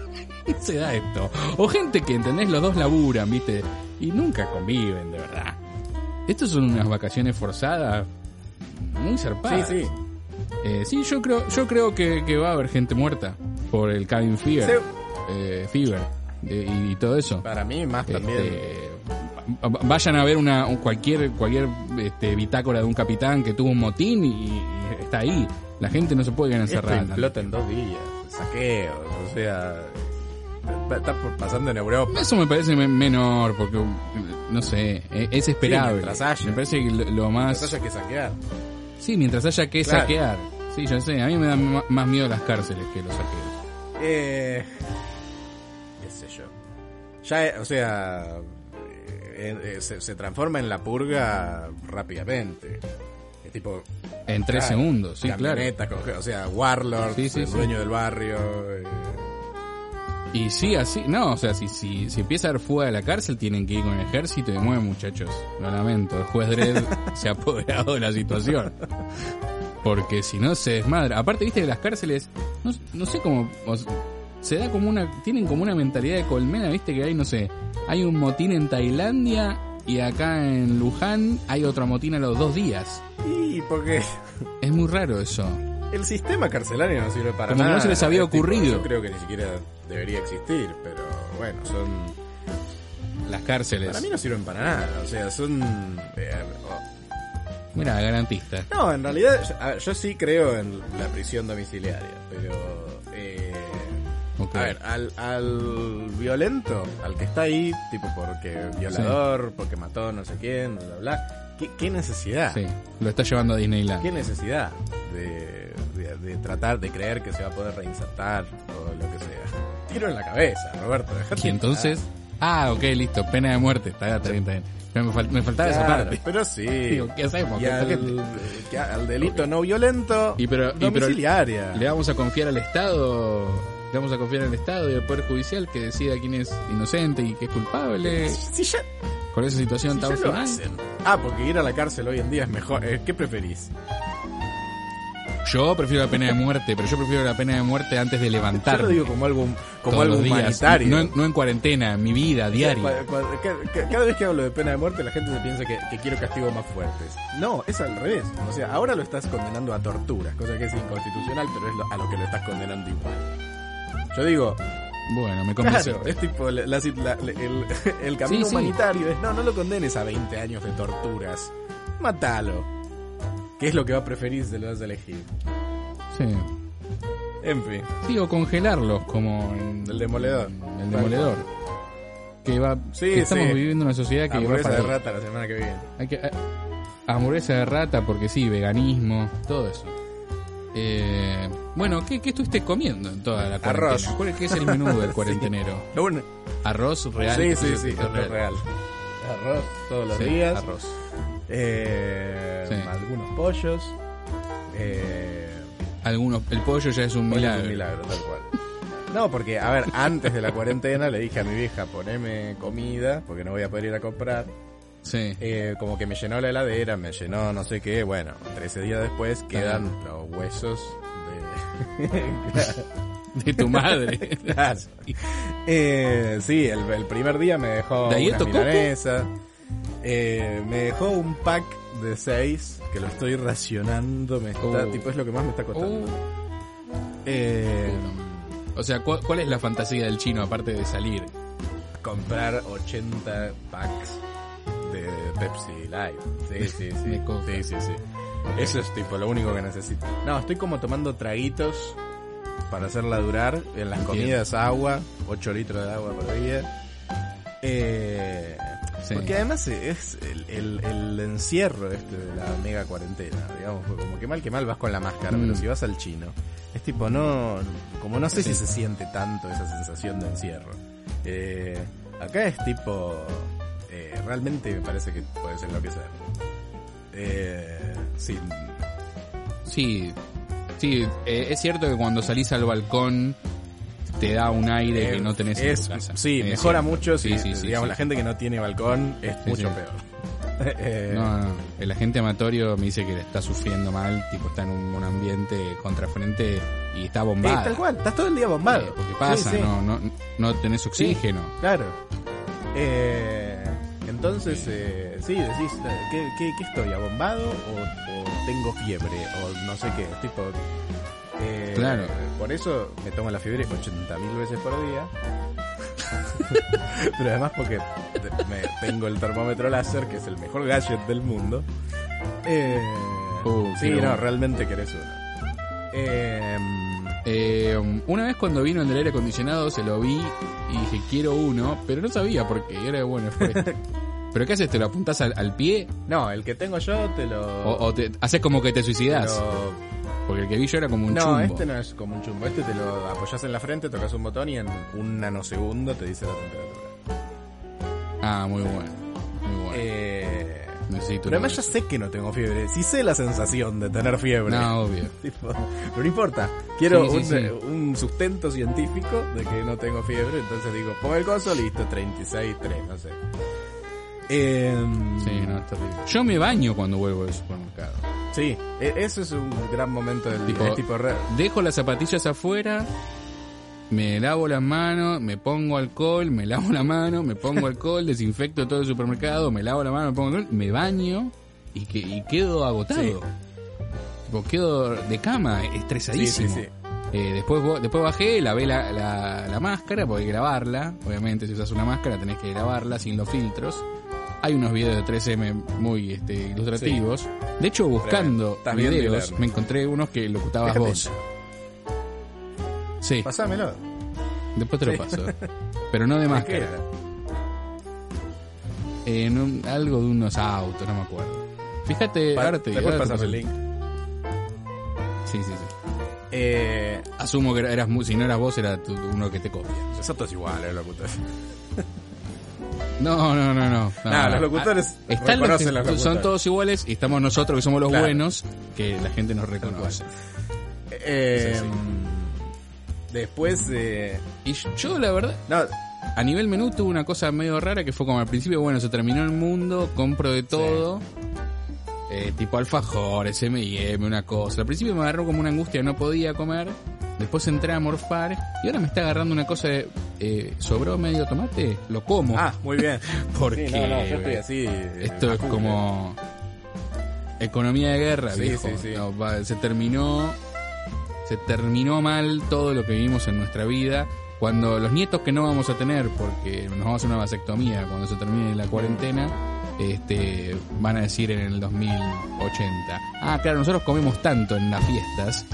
se da esto. O gente que, ¿entendés? Los dos laburan, ¿viste? Y nunca conviven, de verdad. Estos son unas vacaciones forzadas muy Sí, zarpadas. sí. Eh, sí, yo creo, yo creo que, que va a haber gente muerta por el cabin fever, Sí. eh, fever y, todo eso. Para mí más también. Este, va- va- vayan a ver una un- cualquier cualquier este, bitácora de un capitán que tuvo un motín y, y está ahí. La gente no se puede quedar Esto encerrada. implota en dos días. Saqueos, o sea. Está por- pasando en Europa. Eso me parece me- menor, porque, no sé, e- es esperable. mientras haya. Me parece que lo, más... Entonces hay que saquear. Sí, mientras haya que Claro. saquear. Sí, yo sé, a mí me dan más miedo las cárceles que los saqueos. Eh, qué sé yo. Ya, eh, o sea, eh, eh, se, se transforma en la purga rápidamente. Es tipo, En tres Claro, segundos, sí, claro. o sea, Warlord, Sí, sí, el dueño del barrio. eh, Y sí, así, no, o sea, si, si, si empieza a haber fuga de la cárcel, tienen que ir con el ejército y mueven, muchachos. Lo lamento, el juez Dredd se ha apoderado de la situación. Porque si no se desmadra. Aparte, viste que las cárceles, no, no sé cómo, o sea, se da como una, tienen como una mentalidad de colmena, viste que hay, no sé, hay un motín en Tailandia y acá en Luján hay otro motín a los dos días. y porque Es muy raro eso. el sistema carcelario no sirve para Como nada. no se les había Es tipo, ocurrido. yo creo que ni siquiera debería existir, pero bueno, son... Las cárceles. Para mí no sirven para nada, o sea, son... eh, o- Mira, garantista. No, en realidad yo, a ver, yo sí creo en la prisión domiciliaria, pero... eh. A ver, al, al violento, al que está ahí, tipo porque violador, porque mató no sé quién, bla, bla, bla, ¿qué, qué necesidad? Sí, lo está llevando a Disneyland. ¿Qué necesidad de, de- de tratar de creer que se va a poder reinsertar o lo que sea? Tiro en la cabeza, Roberto. Y entonces, Ah, ok, listo. Pena de muerte. Está, bien, está bien, está bien. Pero me, fal- me faltaba esa Claro, parte. Pero sí. Digo, ¿qué hacemos Y al, que al delito no violento, Y pero- y pero- domiciliaria. Le vamos a confiar al Estado, le vamos a confiar al Estado y al Poder Judicial que decida quién es inocente y qué es culpable Si ya, con esa situación tan. Ah, porque ir a la cárcel hoy en día es mejor. Eh, ¿Qué preferís? Yo prefiero la pena de muerte, pero yo prefiero la pena de muerte antes de Yo levantarme. lo digo como algo, como algo humanitario. No, en- no en cuarentena, en mi vida diaria. Ca- ca- Cada vez que hablo de pena de muerte, la gente se piensa que, que quiero castigos más fuertes. No, es al revés. O sea, ahora lo estás condenando a torturas, cosa que es inconstitucional, pero es lo- a lo que lo estás condenando igual. Yo digo, Bueno, me convencí. claro, es tipo la- la- la- el, el camino Sí, sí. humanitario es no, no lo condenes a 20 años de torturas. Mátalo. ¿Qué es lo que va a preferir si lo vas a elegir? Sí. En fin, Sí, o congelarlos como en el demoledor. el demoledor. Que va Sí, que estamos viviendo una sociedad que va Hamburguesa de rata la semana que viene. Hay que, eh, hamburguesa de rata, porque sí, veganismo, todo eso. Eh, bueno, ¿qué, ¿qué estuviste comiendo en toda la cuarentena? Arroz. ¿Cuál es, qué es el menú del cuarentenero? Bueno- ¿Arroz real? Sí, sí, sí, es real. Arroz todos los Sí, días. arroz. Eh, Sí. Algunos pollos. Eh, Algunos, el pollo ya es un es milagro. un milagro, tal cual. No, porque, a ver, antes de la cuarentena le dije a mi vieja, poneme comida, porque no voy a poder ir a comprar. Sí. Eh, como que me llenó la heladera, me llenó no sé qué. Bueno, 13 días después quedan los huesos de... De tu madre. Claro. Eh, sí, el, el primer día me dejó ¿De una milanesa. Eh, me dejó un pack de seis que lo estoy racionando. Me está, Oh. tipo, es lo que más me está costando. Uh, Eh, o sea, ¿cuál, cuál es la fantasía del chino aparte de salir? comprar 80 packs de Pepsi Light. Sí, sí, sí. Sí, sí, sí. Eso es tipo lo único que necesito. No, estoy como tomando traguitos para hacerla durar. En las comidas agua, 8 litros de agua por día. Eh, Sí. Porque además es el, el- el encierro este de la mega cuarentena, digamos, como que mal que mal vas con la máscara, Mm. pero si vas al chino, es tipo no, como no sé si se siente tanto esa sensación de encierro. Eh, acá es tipo, eh, realmente me parece que puedes enloquecer. Eh, sí, Sí, sí, eh, es cierto que cuando salís al balcón te da un aire que eh, no tenés en es- tu casa. Sí, Es mejora cierto. mucho si, Sí, sí, sí, digamos, la gente que no tiene balcón es mucho peor. No, no, el agente amatorio me dice que le está sufriendo mal, tipo está en un, un ambiente contrafrente y está bombado. tal cual, estás todo el día bombado. Porque pasa. No, no, no tenés oxígeno. Claro. Eh, entonces, eh, sí, decís, eh, ¿qué, qué, qué estoy? ¿Abombado o, o tengo fiebre? O no sé qué, tipo... eh, Claro. Por eso me tomo la fiebre 80.000 veces por día. Pero además porque me- tengo el termómetro láser, que es el mejor gadget del mundo. Eh, Uh, sí, no, realmente querés uno. Eh, Eh, una vez cuando vino el del aire acondicionado se lo vi y dije quiero uno, pero no sabía por qué. Y era bueno, fue. ¿Pero qué haces? ¿Te lo apuntás al, al pie? no, el que tengo yo te lo... ¿O, o te haces como que te suicidás? lo- Porque el que vi yo era como un no, chumbo. este no es como un chumbo. Este te lo apoyas en la frente, tocas un botón y en un nanosegundo te dice la temperatura. Ah, muy bueno. Muy bueno. Eh, Necesito pero además de ya sé que no tengo fiebre. Sí sé la sensación de tener fiebre. No, obvio. Tipo, pero no importa. Quiero Sí, un, sí, sí. eh, un sustento científico de que no tengo fiebre. Entonces digo, pongo el coso, listo, 36, 3, no sé. Sí, no, es terrible. Yo me baño cuando vuelvo del supermercado. sí, e- eso es un gran momento del Tipo-. Es tipo re- Dejo las zapatillas afuera, me lavo las manos, me pongo alcohol, me lavo la mano, me pongo alcohol, desinfecto todo el supermercado, me lavo la mano, me pongo alcohol, me baño y, que, y quedo agotado. Sí. Tipo, quedo de cama, sí, estresadísimo. sí. Eh, después, después bajé, lavé la, la, la máscara, porque hay que lavarla. Obviamente, si usas una máscara, tenés que lavarla sin los filtros. Hay unos videos de 3M muy este, ilustrativos. De hecho, buscando videos, me encontré unos que locutabas Fíjate. vos. Sí, Pasámelo. después te lo paso. Pero no de ¿De qué máscara. Eh, no- algo de unos autos, no me acuerdo. Fíjate, Pa- ahora te- Después pasas el link. Sí, sí, sí. Eh, Asumo que eras, si no eras vos, era tu- uno que te copia. Todos iguales, locutor. No, no, no, no. No, los locutores Ah, Están los reconocen que los son todos iguales y estamos nosotros que somos los Claro. buenos que la gente nos reconoce. Eh, después, eh, Y yo, la verdad, no, a nivel menú tuve una cosa medio rara que fue como al principio, bueno, se terminó el mundo, compro de todo. Eh, tipo alfajores, M&M, una cosa. Al principio me agarró como una angustia, no podía comer. Después entré a morfar y ahora me está agarrando una cosa de... eh, ¿Sobró medio tomate? Lo como. ah, muy bien. porque Sí, no, no, yo estoy así. eh, esto a es como... Economía de guerra, Sí, viejo. sí, sí. No, va, se terminó... Se terminó mal todo lo que vivimos en nuestra vida. Cuando los nietos que no vamos a tener, porque nos vamos a hacer una vasectomía cuando se termine la cuarentena, este, van a decir en el 2080. Ah, claro, nosotros comemos tanto en las fiestas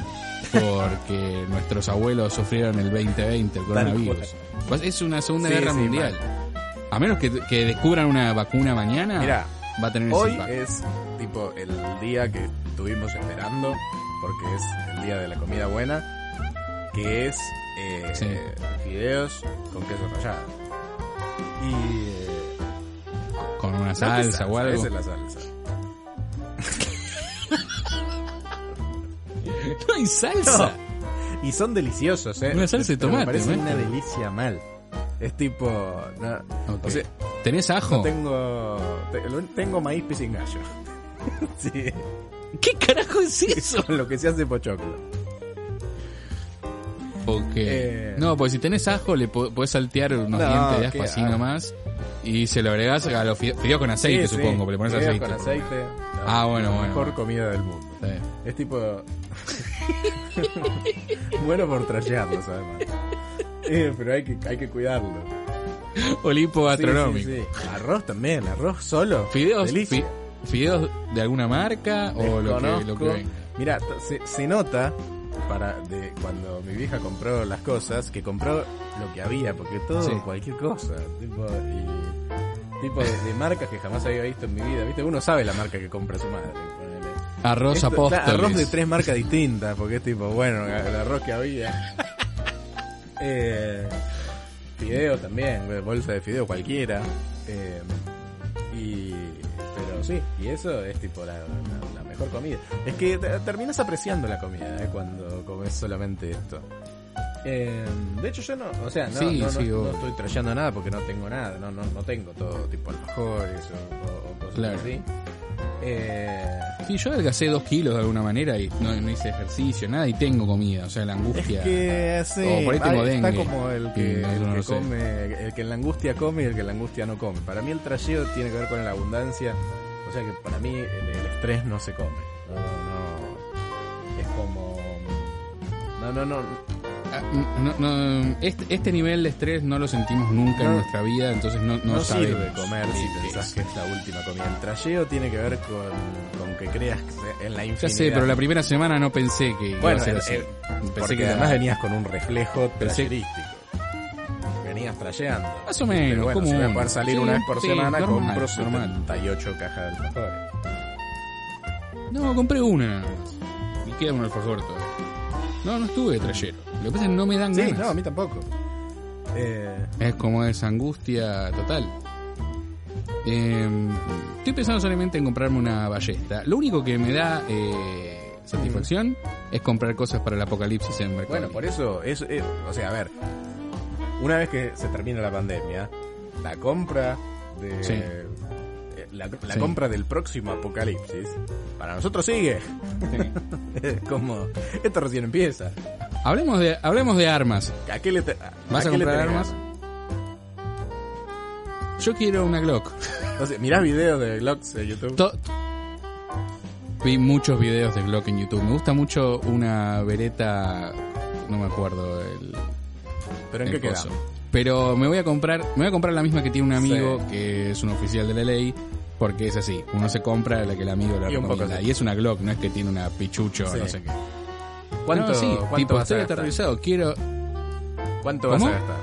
porque nuestros abuelos sufrieron el 2020, el coronavirus. Pues es una segunda Sí, guerra sí, mundial. A menos que, que descubran una vacuna mañana, Mira, va a tener Hoy ese es tipo el día que estuvimos esperando, porque es el día de la comida buena, que es eh, Sí. fideos con queso rallado. Y eh, Con una no, ¿qué salsa o algo. Esa es la salsa. No hay salsa. Y son deliciosos, ¿eh? Una salsa de tomate, Me parece ¿no? una delicia mal. Es tipo... no, Ok. O sea, ¿Tenés ajo? no tengo... tengo maíz pisingallo. sí. ¿Qué carajo es eso? Lo que se hace pochoclo. Ok. Eh. No, pues si tenés ajo, le po- podés saltear unos No, dientes de ajo así nomás. Y se lo agregás a los fide- fideos con aceite, Sí, sí. supongo, pero le pones aceite. con aceite. Ah, bueno, la bueno, mejor comida del mundo. Sí. Es tipo... bueno por trashearlos, además. Eh, pero hay que, hay que cuidarlo. Olimpo Sí, gastronómico. sí, sí. Arroz también, arroz solo. Fideos, fi- fideos de alguna marca o lo que, lo que. Mira, se, se nota para de cuando mi vieja compró las cosas que compró lo que había, porque todo Sí. cualquier cosa, tipo y tipo de, de marcas que jamás había visto en mi vida, ¿viste? Uno sabe la marca que compra su madre. ponele. Arroz Esto- apóstoles. claro, Arroz de tres marcas distintas, porque es tipo, bueno, el arroz que había. eh, fideo también, bolsa de fideo cualquiera. eh, y pero sí, y eso es tipo la, la- la mejor comida. Es que te- terminas apreciando la comida eh, cuando comes solamente esto. Eh, de hecho yo no, o sea, no, Sí, no, no- sí, no obvio. estoy trayendo nada porque no tengo nada, no, no, no tengo todo tipo alfajores o, o- cosas Claro. así. Eh, Sí, yo adelgacé dos kilos de alguna manera y no, no hice ejercicio, nada, y tengo comida. O sea, la Es angustia. que sí, O por ahí tengo está dengue. como el que, el que come, el que en la angustia come y el que en la angustia no come. Para mí el trayeo tiene que ver con la abundancia, o sea que para mí el, el estrés no se come. No, no, es como no, no, no, Ah, no, no, este, este nivel de estrés no lo sentimos nunca en nuestra vida, entonces no, no, no, sirve comer si pensás es. que es la última comida. El trayeo tiene que ver con, con que creas en la Ya infinidad. sé, pero la primera semana no pensé que iba Bueno, a ser el- así. el- Pensé que era- además venías con un reflejo Pensé- trayerístico. Venías trayeando. Más o menos, Pero bueno, como si poder salir Sí, una vez por sí, semana, normal, compro normal. 78 cajas de alfajores. No, compré una. Y queda un alfajor todavía. No, no estuve trayero. Lo que pasa es que no me dan Sí, ganas. no, a mí tampoco. Eh, Es como esa angustia total. Eh, estoy pensando solamente en comprarme una ballesta. Lo único que me da eh, satisfacción es comprar cosas para el apocalipsis en Mercado bueno, por eso, es, es- o sea, a ver, una vez que se termina la pandemia, la compra de... Sí. La, la Sí. compra del próximo apocalipsis, para nosotros sigue. Como, esto recién empieza. Hablemos de, hablemos de armas. ¿A qué le te- ¿Vas a comprar armas? Yo quiero una Glock. Sea, mirás videos de Glocks de YouTube. To- Vi muchos videos de Glock en YouTube. Me gusta mucho una vereta, no me acuerdo el, ¿Pero en el qué quedamos? Pero me voy a comprar, me voy a comprar la misma que tiene un amigo Sí. que es un oficial de la ley, porque es así, uno se compra la que el amigo le Y recomienda. Y es una Glock, no es que tiene una pichucho o no sé qué. ¿Cuánto, No, sí, cuánto tipo, vas a estoy aterrorizado, quiero... ¿Cuánto ¿Cómo? vas a gastar?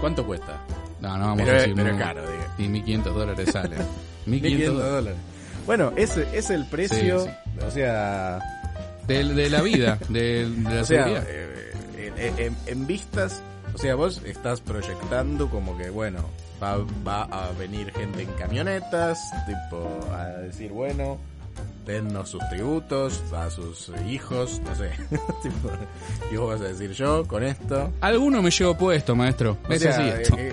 ¿Cuánto cuesta? No, no vamos Pero, a decir... pero es no. caro, digo. Y 1500 dólares salen. 1500 1500 dólares. Bueno, ese es el precio, Sí, o sea, De, de la vida, de, de la o sea, seguridad. eh, en, en- en vistas, o sea, vos estás proyectando como que, bueno, Va, va a venir gente en camionetas, tipo, a decir, bueno, dennos sus tributos a sus hijos, no sé. tipo, y vos vas a decir, yo con esto. Alguno me llevo puesto, maestro. O Es sea, así eh, esto. eh,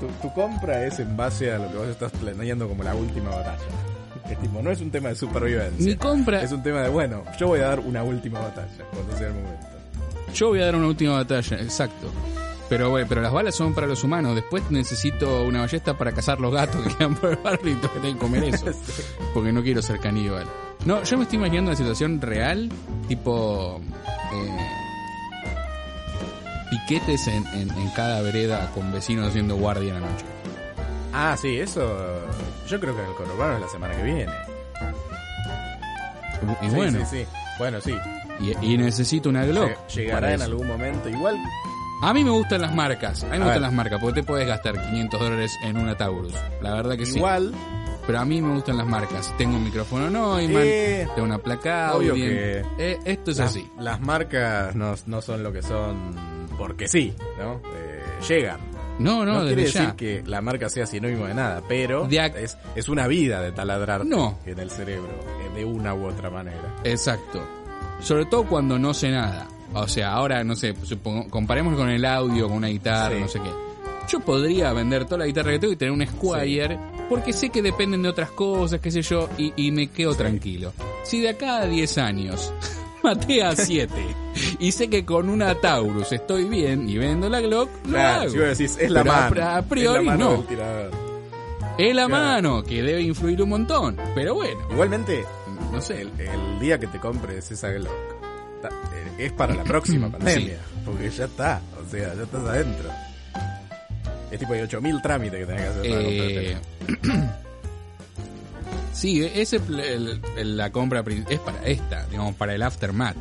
tu, tu- tu compra es en base a lo que vos estás planeando como la última batalla. Es tipo, no es un tema de supervivencia. Mi compra, Es un tema de, bueno, yo voy a dar una última batalla cuando sea el momento. yo voy a dar una última batalla, exacto. Pero bueno, pero las balas son para los humanos. Después necesito una ballesta para cazar los gatos que quedan por el barrio y tengo que comer eso. Porque no quiero ser caníbal. No, yo me estoy imaginando una situación real, tipo eh, piquetes en, en, en cada vereda con vecinos haciendo guardia en la noche. Ah, sí, eso. Yo creo que en el conurbano es la semana que viene. Y Sí, bueno, sí, sí. Bueno, sí. Y, y necesito una Glock. Lle- Llegará en algún momento. Igual, A mí me gustan las marcas. A mí me A gustan ver. las marcas porque te puedes gastar 500 dólares en una Taurus. La verdad que sí. igual, Pero a mí me gustan las marcas. Tengo un micrófono Neumann, eh, tengo una placa obvio que Eh, esto es las, así. las marcas no, no son lo que son porque sí, ¿no? Eh, llegan. No, no, No, quiere decir ya. que la marca sea sinónimo de nada, pero De es, es una vida de taladrar No. en el cerebro, eh, de una u otra manera. Exacto. Sobre todo cuando no sé nada. O sea, ahora, no sé, supongo, comparemos con el audio, con una guitarra, Sí. no sé qué. Yo podría vender toda la guitarra que tengo y tener un Squire, porque sé que dependen de otras cosas, qué sé yo, y, y me quedo tranquilo. Si de acá a 10 años maté a 7 y sé que con una Taurus estoy bien y vendo la Glock, lo Claro, hago. si vos decís, es la Pero mano. a priori es la mano no. Es la Claro. mano, que debe influir un montón. Pero bueno, Igualmente, no sé. el, el día que te compres esa Glock es para la próxima pandemia, porque ya está, o sea, ya estás adentro. Es tipo hay 8000 trámites que tenés que hacer para Eh, sí, ese el- el- la compra es para esta, digamos, para el aftermath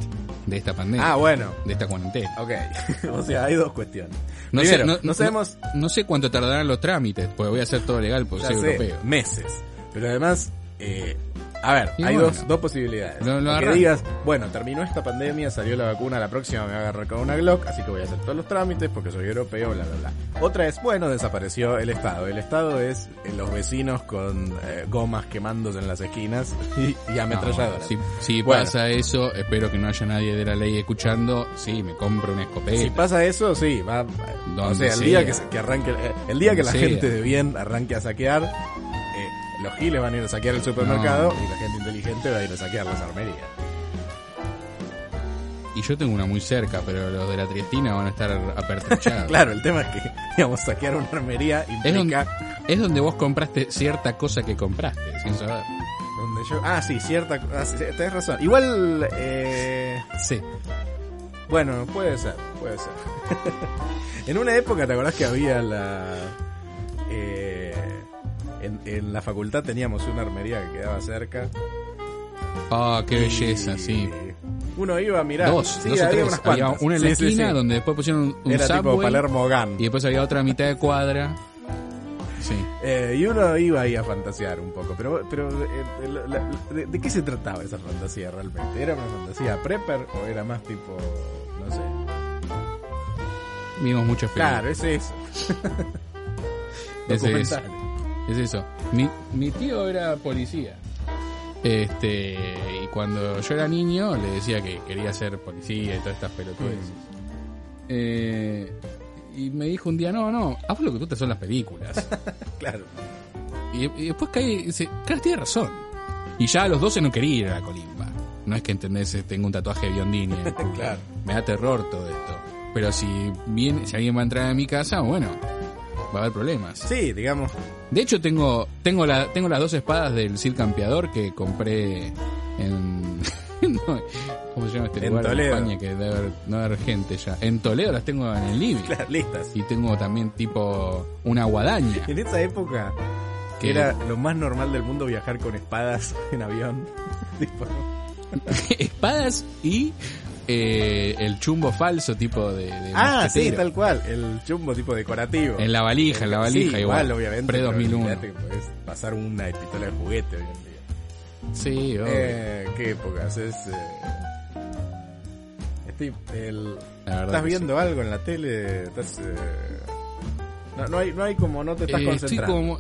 de esta pandemia, Ah, bueno, de esta cuarentena. ok. o sea, hay dos cuestiones. No Primero, sé, no, no, no- sabemos, No sé cuánto tardarán los trámites, porque voy a hacer todo legal porque ya soy sé, europeo. meses. Pero además, eh, a ver, Y hay bueno. dos, dos posibilidades. Lo- lo que digas, bueno, terminó esta pandemia, salió la vacuna, la próxima me voy a agarrar con una Glock, así que voy a hacer todos los trámites porque soy europeo, bla, bla, bla. Otra es, bueno, desapareció el Estado. El Estado es eh, los vecinos con eh, gomas quemándose en las esquinas y, y No, ametralladoras. si si Bueno. pasa eso, espero que no haya nadie de la ley escuchando. Sí, me compro una escopeta. Si pasa eso, sí, va. O sea, el sea. día que, arranque, eh, el día que la sea. gente de bien arranque a saquear, los giles van a ir a saquear el supermercado No. y la gente inteligente va a ir a saquear las armerías. Y yo tengo una muy cerca, pero los de la Triestina van a estar apertuchados. Claro, el tema es que, digamos, saquear una armería Es implica donde, es donde vos compraste cierta cosa que compraste, sin saber. donde yo. Ah, sí, cierta. Ah, sí, tenés razón. Igual, eh, Sí. bueno, puede ser, puede ser. en una época, ¿te acordás que había la. eh, en, en la facultad teníamos una armería que quedaba cerca. Ah, qué Y belleza, sí. Uno iba a mirar. Dos, sí, dos o había tres. unas Había una en la Sí, esquina donde después pusieron un, Era tipo Palermo Gun. y después había otra mitad de cuadra. Sí. Eh, y uno iba ahí a fantasear un poco. Pero, pero eh, la- la- de, de qué se trataba esa fantasía realmente? ¿Era una fantasía prepper o era más tipo. no sé? Vimos muchas Claro, películas. es eso. Es eso. Es eso. Mi, mi tío era policía. Este, y cuando yo era niño le decía que quería ser policía y todas estas pelotudeces. Eh, y me dijo un día, no, no, vos lo que tú te son las películas. Claro. Y, y después caí y dice, claro, tiene razón. Y ya a los 12 no quería ir a la colimba. No es que entendés, eh, tengo un tatuaje de Biondini. Claro. Me da terror todo esto. Pero si viene, si alguien va a entrar a mi casa, bueno, va a haber problemas. Sí, digamos. De hecho tengo, tengo la, tengo las dos espadas del Cid Campeador que compré en no, ¿cómo se llama este En lugar Toledo. en España que debe haber, no haber gente ya? En Toledo las tengo en el living. Claro, listas. Y tengo también tipo una guadaña. En esa época, que era lo más normal del mundo viajar con espadas en avión. Espadas y eh, el chumbo falso tipo de, de ah, sí, tal cual. El chumbo tipo decorativo. En la valija, en la valija Sí, igual. obviamente. Pre pero 2001. fíjate que podés pasar una pistola de juguete hoy en día. Sí, obvio. Eh, qué épocas, es... eh, estoy, el, ¿Estás viendo algo en la tele? ¿Estás, eh, No, no hay, no hay como, no te estás Eh, estoy concentrando. como...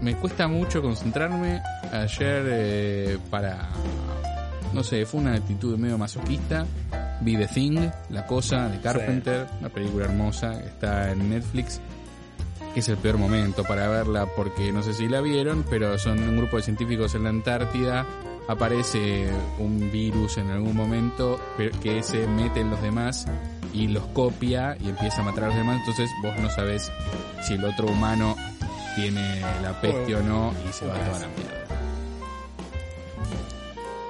Me cuesta mucho concentrarme. Ayer eh, para... No sé, fue una actitud medio masoquista. Vi The Thing, La Cosa, de Carpenter, una película hermosa que está en Netflix. Que es el peor momento para verla porque no sé si la vieron, pero son un grupo de científicos en la Antártida. Aparece un virus en algún momento que se mete en los demás y los copia y empieza a matar a los demás. Entonces vos no sabés si el otro humano tiene la peste o no y se va a toda la mierda.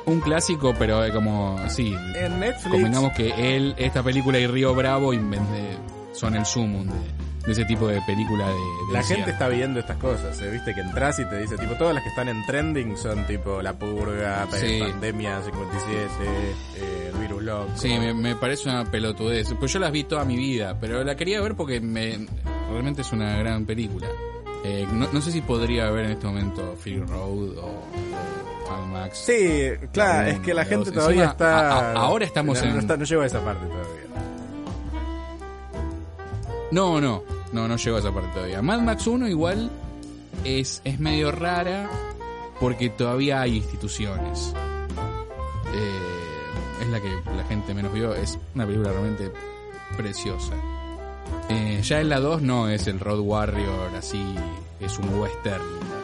Un clásico, pero eh, como, sí, En Netflix. convengamos que él, esta película y Río Bravo inventé- son el sumum de, de ese tipo de película de, de La gente está viendo estas cosas, ¿eh? viste que entras y te dice, tipo, todas las que están en trending son tipo La Purga, eh, Sí. Pandemia 57, eh, Virus Loco. Sí, me, me parece una pelotudez. Pues yo las vi toda mi vida, pero la quería ver porque me, realmente es una gran película. Eh, no, no sé si podría ver en este momento Fury Road o, Max. Sí, claro, es que la gente todavía encima, está... a- a- ahora estamos no, no en- está- no llegó a esa parte todavía. No, no, no, no llegó a esa parte todavía. Mad Max 1 igual es, es medio rara porque todavía hay instituciones. Eh, es la que la gente menos vio, es una película realmente preciosa. Eh, ya en la 2 no es el Road Warrior así, es un western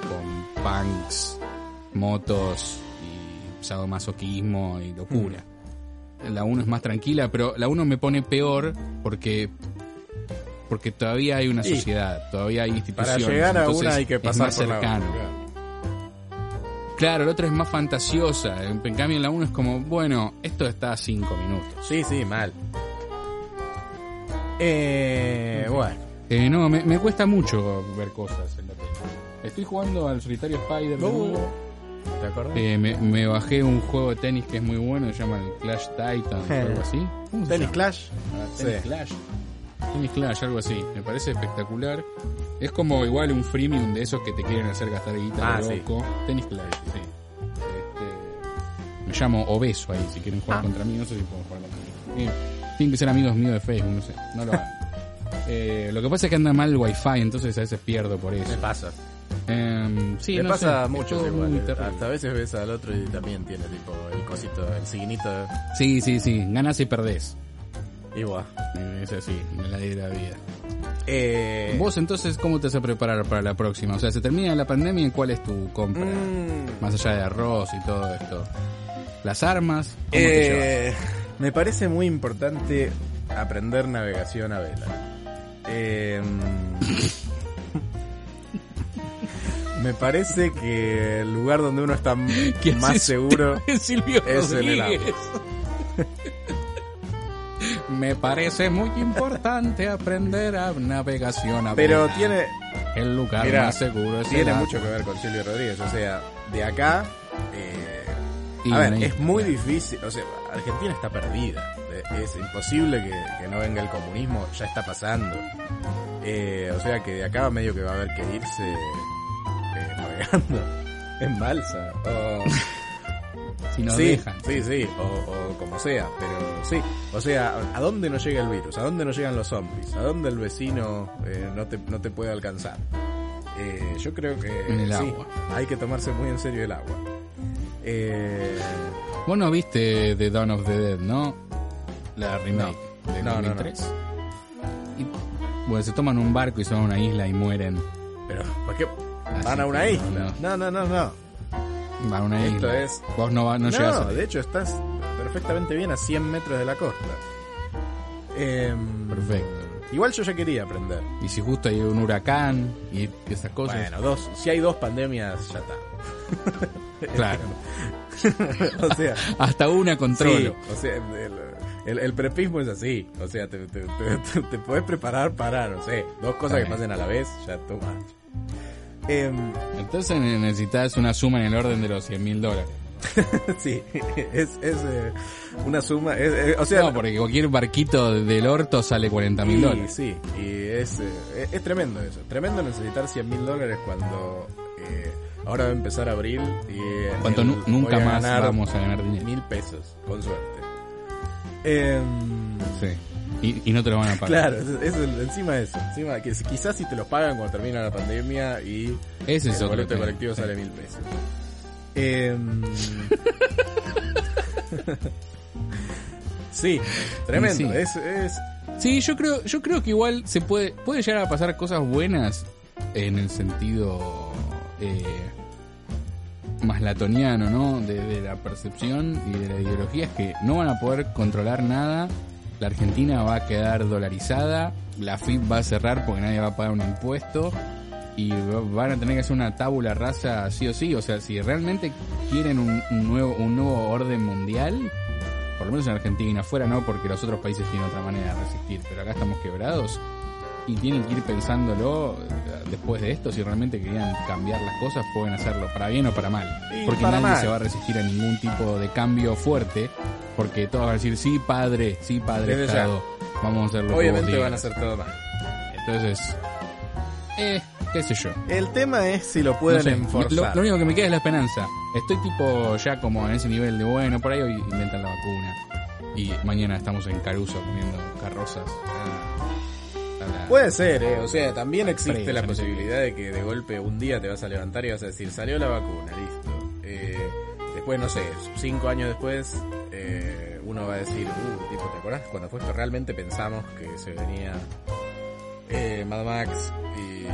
con punks, motos y sadomasoquismo y locura. La 1 es más tranquila, pero la 1 me pone peor porque porque todavía hay una sociedad, todavía hay Para instituciones. llegar a una hay que es pasar más por la cercano. otra. Claro, el otro es más fantasiosa. En cambio, en la 1 es como, bueno, esto está a 5 minutos. Sí, sí, mal. Eh, bueno. Eh, no, me, me cuesta mucho ver cosas en la tele. Estoy jugando al solitario Spider. de nuevo. ¿Te acordás? Eh, me, me bajé un juego de tenis que es muy bueno, se llama el Clash Titan o algo así. ¿Cómo se Tennis llama? Clash. Ah, Tennis Sí. Clash. Tennis Clash, algo así. Me parece espectacular. Es como igual un freemium de esos que te quieren hacer gastar guita Ah, de sí. loco. Tennis Clash, sí. Este, me llamo Obeso ahí, si quieren jugar Ah. contra mí. No sé si pueden jugar contra mí. Eh, tienen que ser amigos míos de Facebook, no sé. No lo hagan. Eh, lo que pasa es que anda mal el wifi, entonces a veces pierdo por eso. Me pasa. Em, sí, Me no pasa sé, mucho igual. eh. Hasta a veces ves al otro y también tiene tipo el cosito, el signito. Sí, sí, sí. Ganas y perdés. Igual. Eh, Es así, en la ley de la vida. Eh, Vos entonces, ¿cómo te vas a preparar para la próxima? O sea, se termina la pandemia y ¿cuál es tu compra? mm, Más allá de arroz y todo esto. Las armas, ¿cómo te llevas? eh, me parece muy importante aprender navegación a vela. Eh, me parece que el lugar donde uno está m- ¿Qué más seguro es en el Rodríguez. Me parece muy importante aprender a navegación a pero tiene el lugar más seguro es tiene el mucho agua. que ver con Silvio Rodríguez o sea de acá eh, a ver es muy difícil o sea Argentina está perdida Eh, es imposible que, que no venga el comunismo ya está pasando Eh, o sea que de acá medio que va a haber que irse navegando en balsa o si nos sí, dejan. sí, sí, o, o como sea, pero sí. O sea, ¿a dónde no llega el virus? ¿A dónde no llegan los zombies? ¿A dónde el vecino eh, no, te, no te puede alcanzar? Eh, yo creo que En el sí, agua. hay que tomarse muy en serio el agua. Eh, Vos no viste The Dawn of the Dead, ¿no? La remake de No, no, no. 2003. Y, bueno, se toman un barco y van a una isla y mueren. pero, ¿por qué Así van a una isla? No, no, no, no. Van a una Esto isla. es- Vos no, va- no, No, llegas a... de hecho estás perfectamente bien a 100 metros de la costa. Em, Perfecto. Igual yo ya quería aprender. Y si justo hay un huracán y esas cosas. Bueno, dos, si hay dos pandemias, ya está. claro. o sea, Hasta una controlo. Sí, o sea, el, el, el prepismo es así. O sea, te, te, te, te puedes preparar para, no sé, dos cosas que pasen a la vez, ya toma. Em, Entonces necesitas una suma en el orden de los 100 mil dólares. sí, es, es eh, una suma. es- eh, o sea, No, porque cualquier barquito del orto sale 40 mil dólares. sí, y es, eh, es, es tremendo eso. Tremendo necesitar 100 mil dólares cuando eh, ahora va a empezar abril y eh, Cuanto el- nu- nunca más vamos a ganar dinero. mil pesos, con suerte. Em, Sí. Y, y no te lo van a pagar. Claro, es, es el- encima de eso. Encima que quizás si te los pagan cuando termina la pandemia y Ese es el boleto colectivo sale mil pesos. Em, sí, tremendo. Sí. Es, es, Sí, yo creo, yo creo que igual se puede, puede llegar a pasar cosas buenas en el sentido eh, más latoniano, ¿no? De, de la percepción y de la ideología es que no van a poder controlar nada. La Argentina va a quedar dolarizada, la FIP va a cerrar porque nadie va a pagar un impuesto y va- van a tener que hacer una tábula rasa sí o sí. O sea, si realmente quieren un, un nuevo, un nuevo orden mundial, por lo menos en Argentina, afuera no, porque los otros países tienen otra manera de resistir, pero acá estamos quebrados y tienen que ir pensándolo eh, después de esto, si realmente querían cambiar las cosas, pueden hacerlo para bien o para mal, Y porque para nadie mal. se va a resistir a ningún tipo de cambio fuerte, porque todos van a decir, sí padre, sí padre. Estado, vamos a hacerlo obviamente van a digas". hacer todo mal. Entonces, eh, qué sé yo. El tema es si lo No pueden sé, enforzar. lo, lo único que me queda es la esperanza. Estoy tipo ya como en ese nivel de bueno, por ahí hoy inventan la vacuna. Y mañana estamos en Caruso poniendo carrozas. a- Puede ser, ¿eh? O sea, también existe la posibilidad de que de golpe un día te vas a levantar y vas a decir, salió la vacuna, listo. Eh, después, no sé, cinco años después, eh, uno va a decir, uh, tipo, ¿te acordás cuando fue esto? Realmente pensamos que se venía eh, Mad Max y...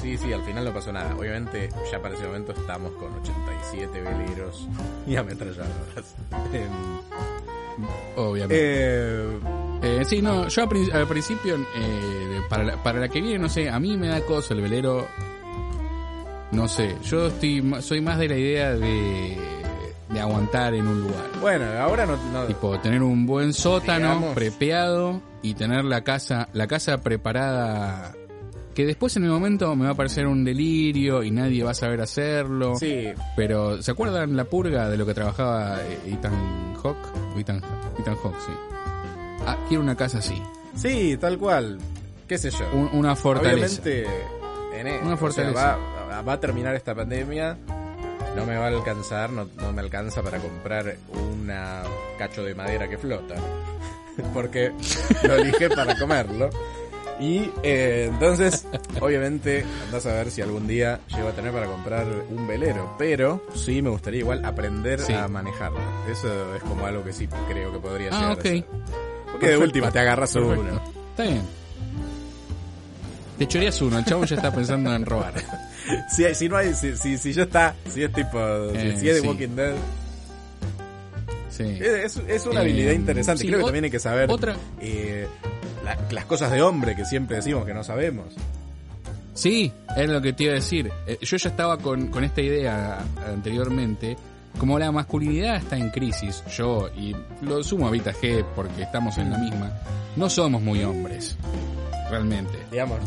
Sí, sí, al final no pasó nada. Obviamente, ya para ese momento estamos con 87 veleros y ametralladoras. Obviamente. eh, Eh, sí, no, yo al, al principio, eh, para, la, para la que viene, no sé, a mí me da cosa el velero. No sé, yo estoy soy más de la idea de, de aguantar en un lugar. bueno, ahora no... no- Tipo, tener un buen sótano Digamos. prepeado y tener la casa, la casa preparada que después en el momento me va a parecer un delirio y nadie va a saber hacerlo. sí, Pero, ¿se acuerdan la purga de lo que trabajaba eh, Ethan Hawke? Ethan, Ethan Hawke, sí. Ah, quiero una casa así. Sí, tal cual. ¿Qué sé yo? Un- una fortaleza. Obviamente, en Una o sea, fortaleza. va, va a terminar esta pandemia. No me va a alcanzar, no, no me alcanza para comprar una cacho de madera que flota. Porque lo elige para comerlo. Y eh, entonces, obviamente, andás a ver si algún día llego a tener para comprar un velero. Pero sí me gustaría igual aprender Sí. a manejarlo. Eso es como algo que sí creo que podría Ah, llegar ok. a ser. Porque de última te agarras uno. Está bien. Te choreas uno, el chavo ya está pensando en robar. Si, si no hay, si, si, si ya está, si es tipo, si- Eh, si, es de sí. Walking Dead, Sí. es, es una Eh, habilidad interesante. sí, Creo que también hay que saber otra- eh, la- las cosas de hombre que siempre decimos que no sabemos. Sí, es lo que te iba a decir. Eh, Yo ya estaba con, con esta idea anteriormente. Como la masculinidad está en crisis, yo, y lo sumo a Vita G porque estamos en la misma, no somos muy hombres. Realmente. Digamos,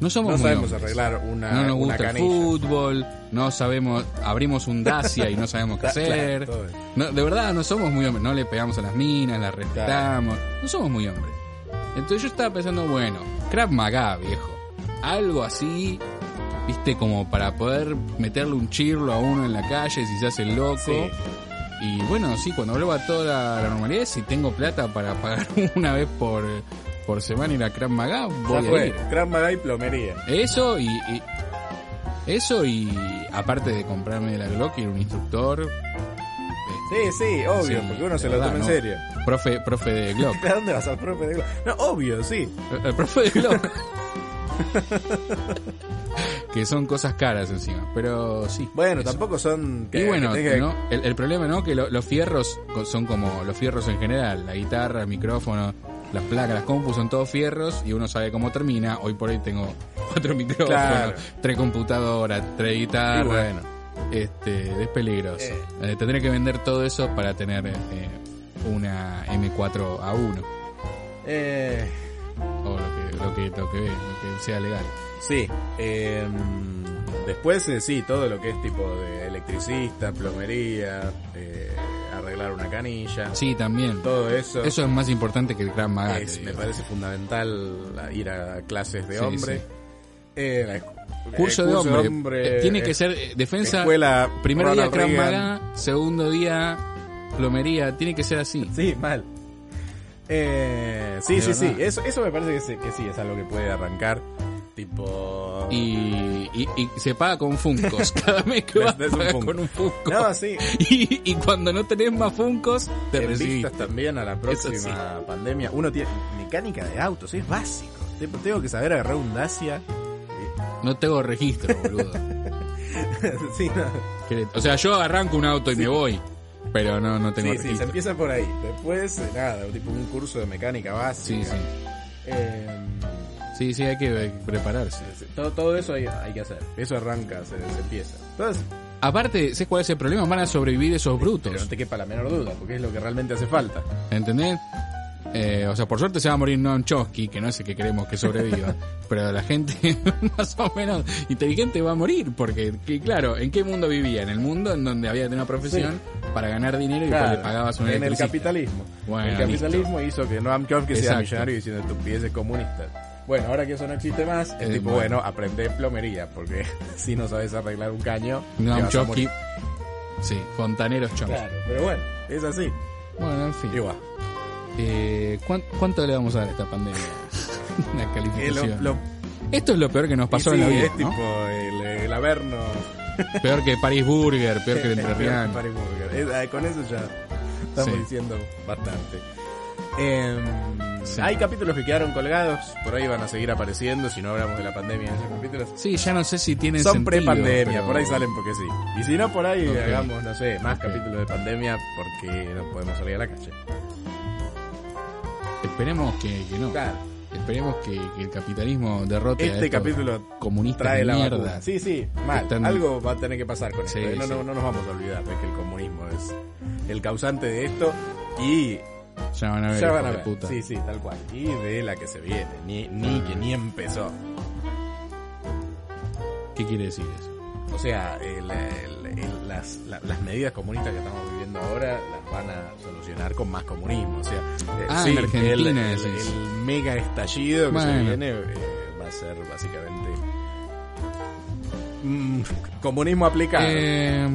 No somos no muy sabemos hombres. arreglar una, no nos una gusta el fútbol, no sabemos, abrimos un Dacia y no sabemos qué hacer. No, de verdad, no somos muy hombres. No le pegamos a las minas, las respetamos. No somos muy hombres. Entonces yo estaba pensando, bueno, Krav Maga, viejo. Algo así, viste, como para poder meterle un chirlo a uno en la calle si se hace el loco. Sí. Y bueno, sí, cuando vuelva a toda la, la normalidad, si tengo plata para pagar una vez por, por semana ir a Krav Maga, Ya voy a ir. Krav Maga y plomería. Eso y, y- eso y aparte de comprarme la Glock y ir a un instructor, Sí, sí, obvio, Sí, porque uno se lo toma en ¿no? serio. profe, profe de Glock. ¿A dónde vas al profe de Glock? No, obvio, sí. El profe de Glock. que son cosas caras encima, pero sí. Bueno, eso. tampoco son... Y bueno, que tenga- ¿no? el, el problema, ¿no? Que lo- los fierros son como los fierros en general. La guitarra, el micrófono, las placas, las compus son todos fierros y uno sabe cómo termina. Hoy por hoy tengo cuatro micrófonos, Claro. tres computadoras, tres guitarras. Bueno. Este, es peligroso. Eh. Eh, tendré que vender todo eso para tener eh, una M4A1 Eh, o lo que, lo que, lo que, lo que sea legal. Sí, eh, después eh, sí, todo lo que es tipo de electricista, plomería, eh, arreglar una canilla, Sí, también. todo eso, Eso es más importante que el Gran Maga. es- me parece fundamental ir a clases de Sí, hombre. sí. Eh, escu- Curso, eh, de hombre. Eh, Tiene que ser eh, defensa. escuela primer día Krav. Maga, segundo día plomería. Tiene que ser así. Sí, mal. Eh, sí, De sí, sí. Eso, eso me parece que, se- que sí, es algo que puede arrancar. Tipo. Y, y, y se paga con Funcos. Cada mes que vas Es un pagas Funko. con un Funko. No, sí. Y, y cuando no tenés más Funcos, te En vistas también a la próxima sí. pandemia. Uno tiene mecánica de autos, es básico. Tengo que saber agarrar un Dacia. No tengo registro, boludo. sí, no. O sea, yo arranco un auto y me voy. Pero no, no tengo sí, sí, se registro. empieza por ahí. Después, eh, nada, tipo un curso de mecánica básica. Sí, sí. Eh, Sí, sí, hay que prepararse. todo, todo eso hay, hay que hacer. Eso arranca, se, se empieza. Entonces, Aparte, ¿sabes cuál es el problema? Van a sobrevivir esos pero no brutos. te quepa la menor duda, porque es lo que realmente hace falta. ¿Entendés? Eh, o sea, por suerte se va a morir Noam Chomsky, que no es el que queremos que sobreviva. pero la gente más o menos inteligente va a morir. Porque, que, claro, ¿en qué mundo vivía? En el mundo en donde había que tener una profesión para ganar dinero y Claro, le pagabas un en el capitalismo. Bueno, el capitalismo hizo que Noam Chomsky sea millonario diciendo estupideces comunistas. Bueno, ahora que eso no existe más, es Eh, tipo, bueno. bueno, aprende plomería, porque si no sabes arreglar un caño, Noam Chomsky. Sí, Fontaneros Chomsky. Claro, pero bueno, es así. Bueno, en fin. Igual. Eh, ¿cuán- ¿Cuánto le vamos a dar a esta pandemia? Una Eh, calificación. lo- lo- Esto es lo peor que nos pasó y en la sí, vida, es ¿no? tipo el, el Averno. Peor que Paris Burger, peor que el Entrerriano. Paris Burger. Es- eh, con eso ya estamos Sí. diciendo bastante. Em, Sí. Hay capítulos que quedaron colgados, por ahí van a seguir apareciendo, si no hablamos de la pandemia en esos capítulos. Sí, ya no sé si tienen Son pre-pandemia, pero- por ahí salen porque sí. Y si no, por ahí Ok. hagamos, no sé, más Ok. capítulos de pandemia porque no podemos salir a la calle. Esperemos que, que no. Claro, Esperemos que, que el capitalismo derrote a este estos capítulo comunistas trae de la mierda. vacuna. Sí, sí, mal. Están- Algo va a tener que pasar con Sí, esto. No, sí. no, no nos vamos a olvidar de que el comunismo es el causante de esto y Ya van a ver, ya van a ver. puta. Sí, sí, tal cual. Y de la que se viene, ni, ni que ni empezó. ¿Qué quiere decir eso? O sea, el- el- el- las, la- las medidas comunistas que estamos viviendo ahora las van a solucionar con más comunismo. O sea, eh, Ah, sí, en Argentina el, el- el mega estallido que se viene eh, va a ser básicamente mm, comunismo aplicado. Eh,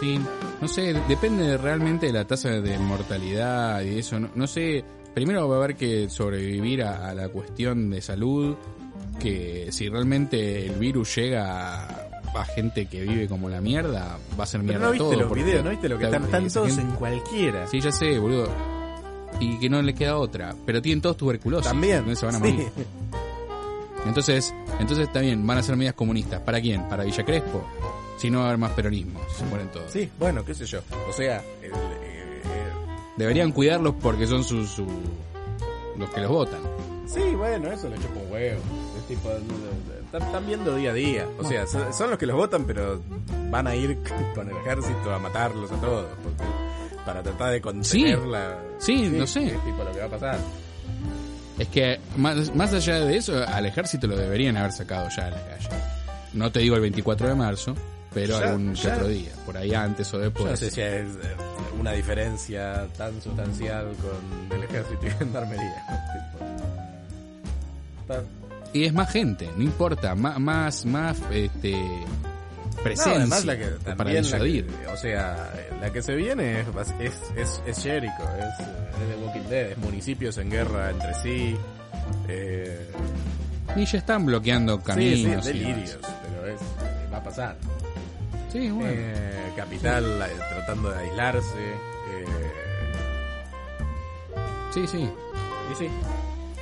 sí, no sé, depende de- realmente de la tasa de mortalidad y eso. No, no sé, primero va a haber que sobrevivir a, a la cuestión de salud, que si realmente el virus llega a, a gente que vive como la mierda, va a ser Pero mierda no viste los videos, no viste lo que están, están todos gente- en cualquiera. Sí, ya sé, boludo. Y que no les queda otra. Pero tienen todos tuberculosis. También. entonces se van a sí. morir. Entonces, entonces está bien, van a ser medidas comunistas. ¿Para quién? ¿Para Villa Crespo? Si no va a haber más peronismo, se mueren todos. Sí, bueno, qué sé yo. O sea, el, eh, Deberían cuidarlos porque son sus su- los que los votan. Sí, bueno, eso le chupa un huevo. Es tipo, están, están viendo día a día. O sea, son son los que los votan, pero van a ir con el ejército a matarlos a todos. porque- para tratar de contener Sí. la... Sí, no sé. Es tipo lo que va a pasar. Es que más, más allá de eso, al ejército lo deberían haber sacado ya a la calle. No te digo el 24 de marzo, pero Ya, algún ya. otro día, por ahí antes o después. no sé si es eh, una diferencia tan sustancial con el ejército y gendarmería. Tipo, Y es más gente, no importa, más, más, más este, No, presencia además la que para también disuadir. o sea, la que se viene es es, es, es Jericho, es, es The Walking Dead, es municipios en guerra entre sí. Eh, Y ya están bloqueando sí, caminos. sí, demás. delirios, pero es, va a pasar. Sí, bueno. Eh, Capital eh, tratando de aislarse. Eh, sí, sí. y sí,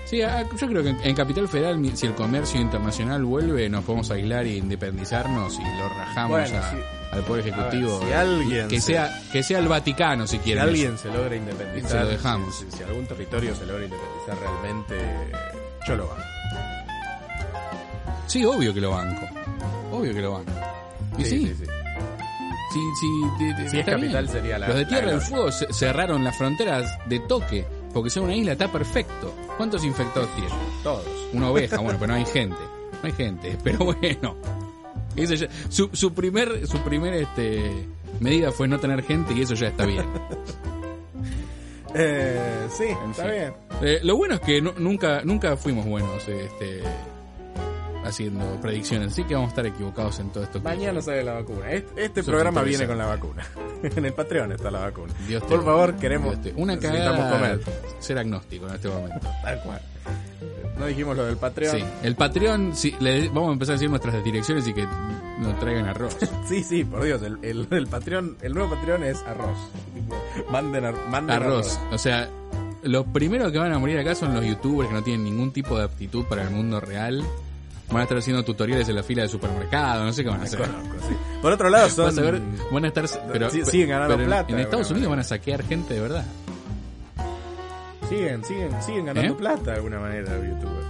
Sí, a- yo creo que en, Capital Federal, si el comercio internacional vuelve, nos podemos aislar e independizarnos y lo rajamos Bueno, a- sí. al Poder Ejecutivo. A ver, si alguien que se- sea que sea el Vaticano, si si quieren. alguien se logra independizar, Se lo dejamos. Si, si algún territorio se logra independizar realmente, yo lo hago. Sí, obvio que lo banco. Obvio que lo banco. Y sí, sí, sí. sí, sí, de- de- Si es está capital bien. sería la Los de Tierra del. Fuego ce- cerraron las fronteras de toque, porque son una isla, está perfecto. ¿Cuántos infectados tiene? Todos. Una oveja, bueno, pero no hay gente. No hay gente, pero bueno. Eso ya- su, su primer, su primer este, medida fue no tener gente y eso ya está bien. Eh, sí, En está fin. bien. Eh, lo bueno es que nu- nunca, nunca fuimos buenos este, haciendo predicciones, así que vamos a estar equivocados en todo esto. Mañana sale la vacuna. Este, este programa viene con la vacuna. en el Patreon está la vacuna. Dios te Por favor, queremos. Dios Una cagada comer. ser agnóstico en este momento. Tal cual. No dijimos lo del Patreon. Sí, el Patreon, sí, le- vamos a empezar a decir nuestras direcciones y que nos traigan arroz. Sí, sí, por Dios, el, el, el Patreon, el nuevo Patreon es arroz. Manden, ar- manden arroz. O sea, los primeros que van a morir acá son los youtubers que no tienen ningún tipo de aptitud para el mundo real. Van a estar haciendo tutoriales en la fila de supermercado, no sé qué van a hacer. Conozco, sí. Por otro lado, son. Vas a ver, van a estar, pero, Sí, siguen ganando pero plata, En, Estados Unidos van a saquear gente de verdad. Siguen, siguen, siguen ganando ¿Eh? plata de alguna manera los youtubers.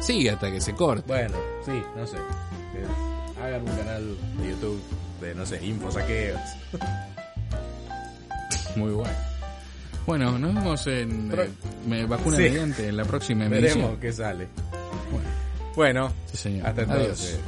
Sí, hasta que se corte. Bueno, sí, no sé. Eh, Hagan un canal de YouTube de, no sé, infosaqueos. Muy bueno. Bueno, nos vemos en Pro- eh, me- vacuna Sí. mediante en la próxima Veremos emisión. qué sale. Bueno, Bueno, sí, señor. hasta Adiós. entonces.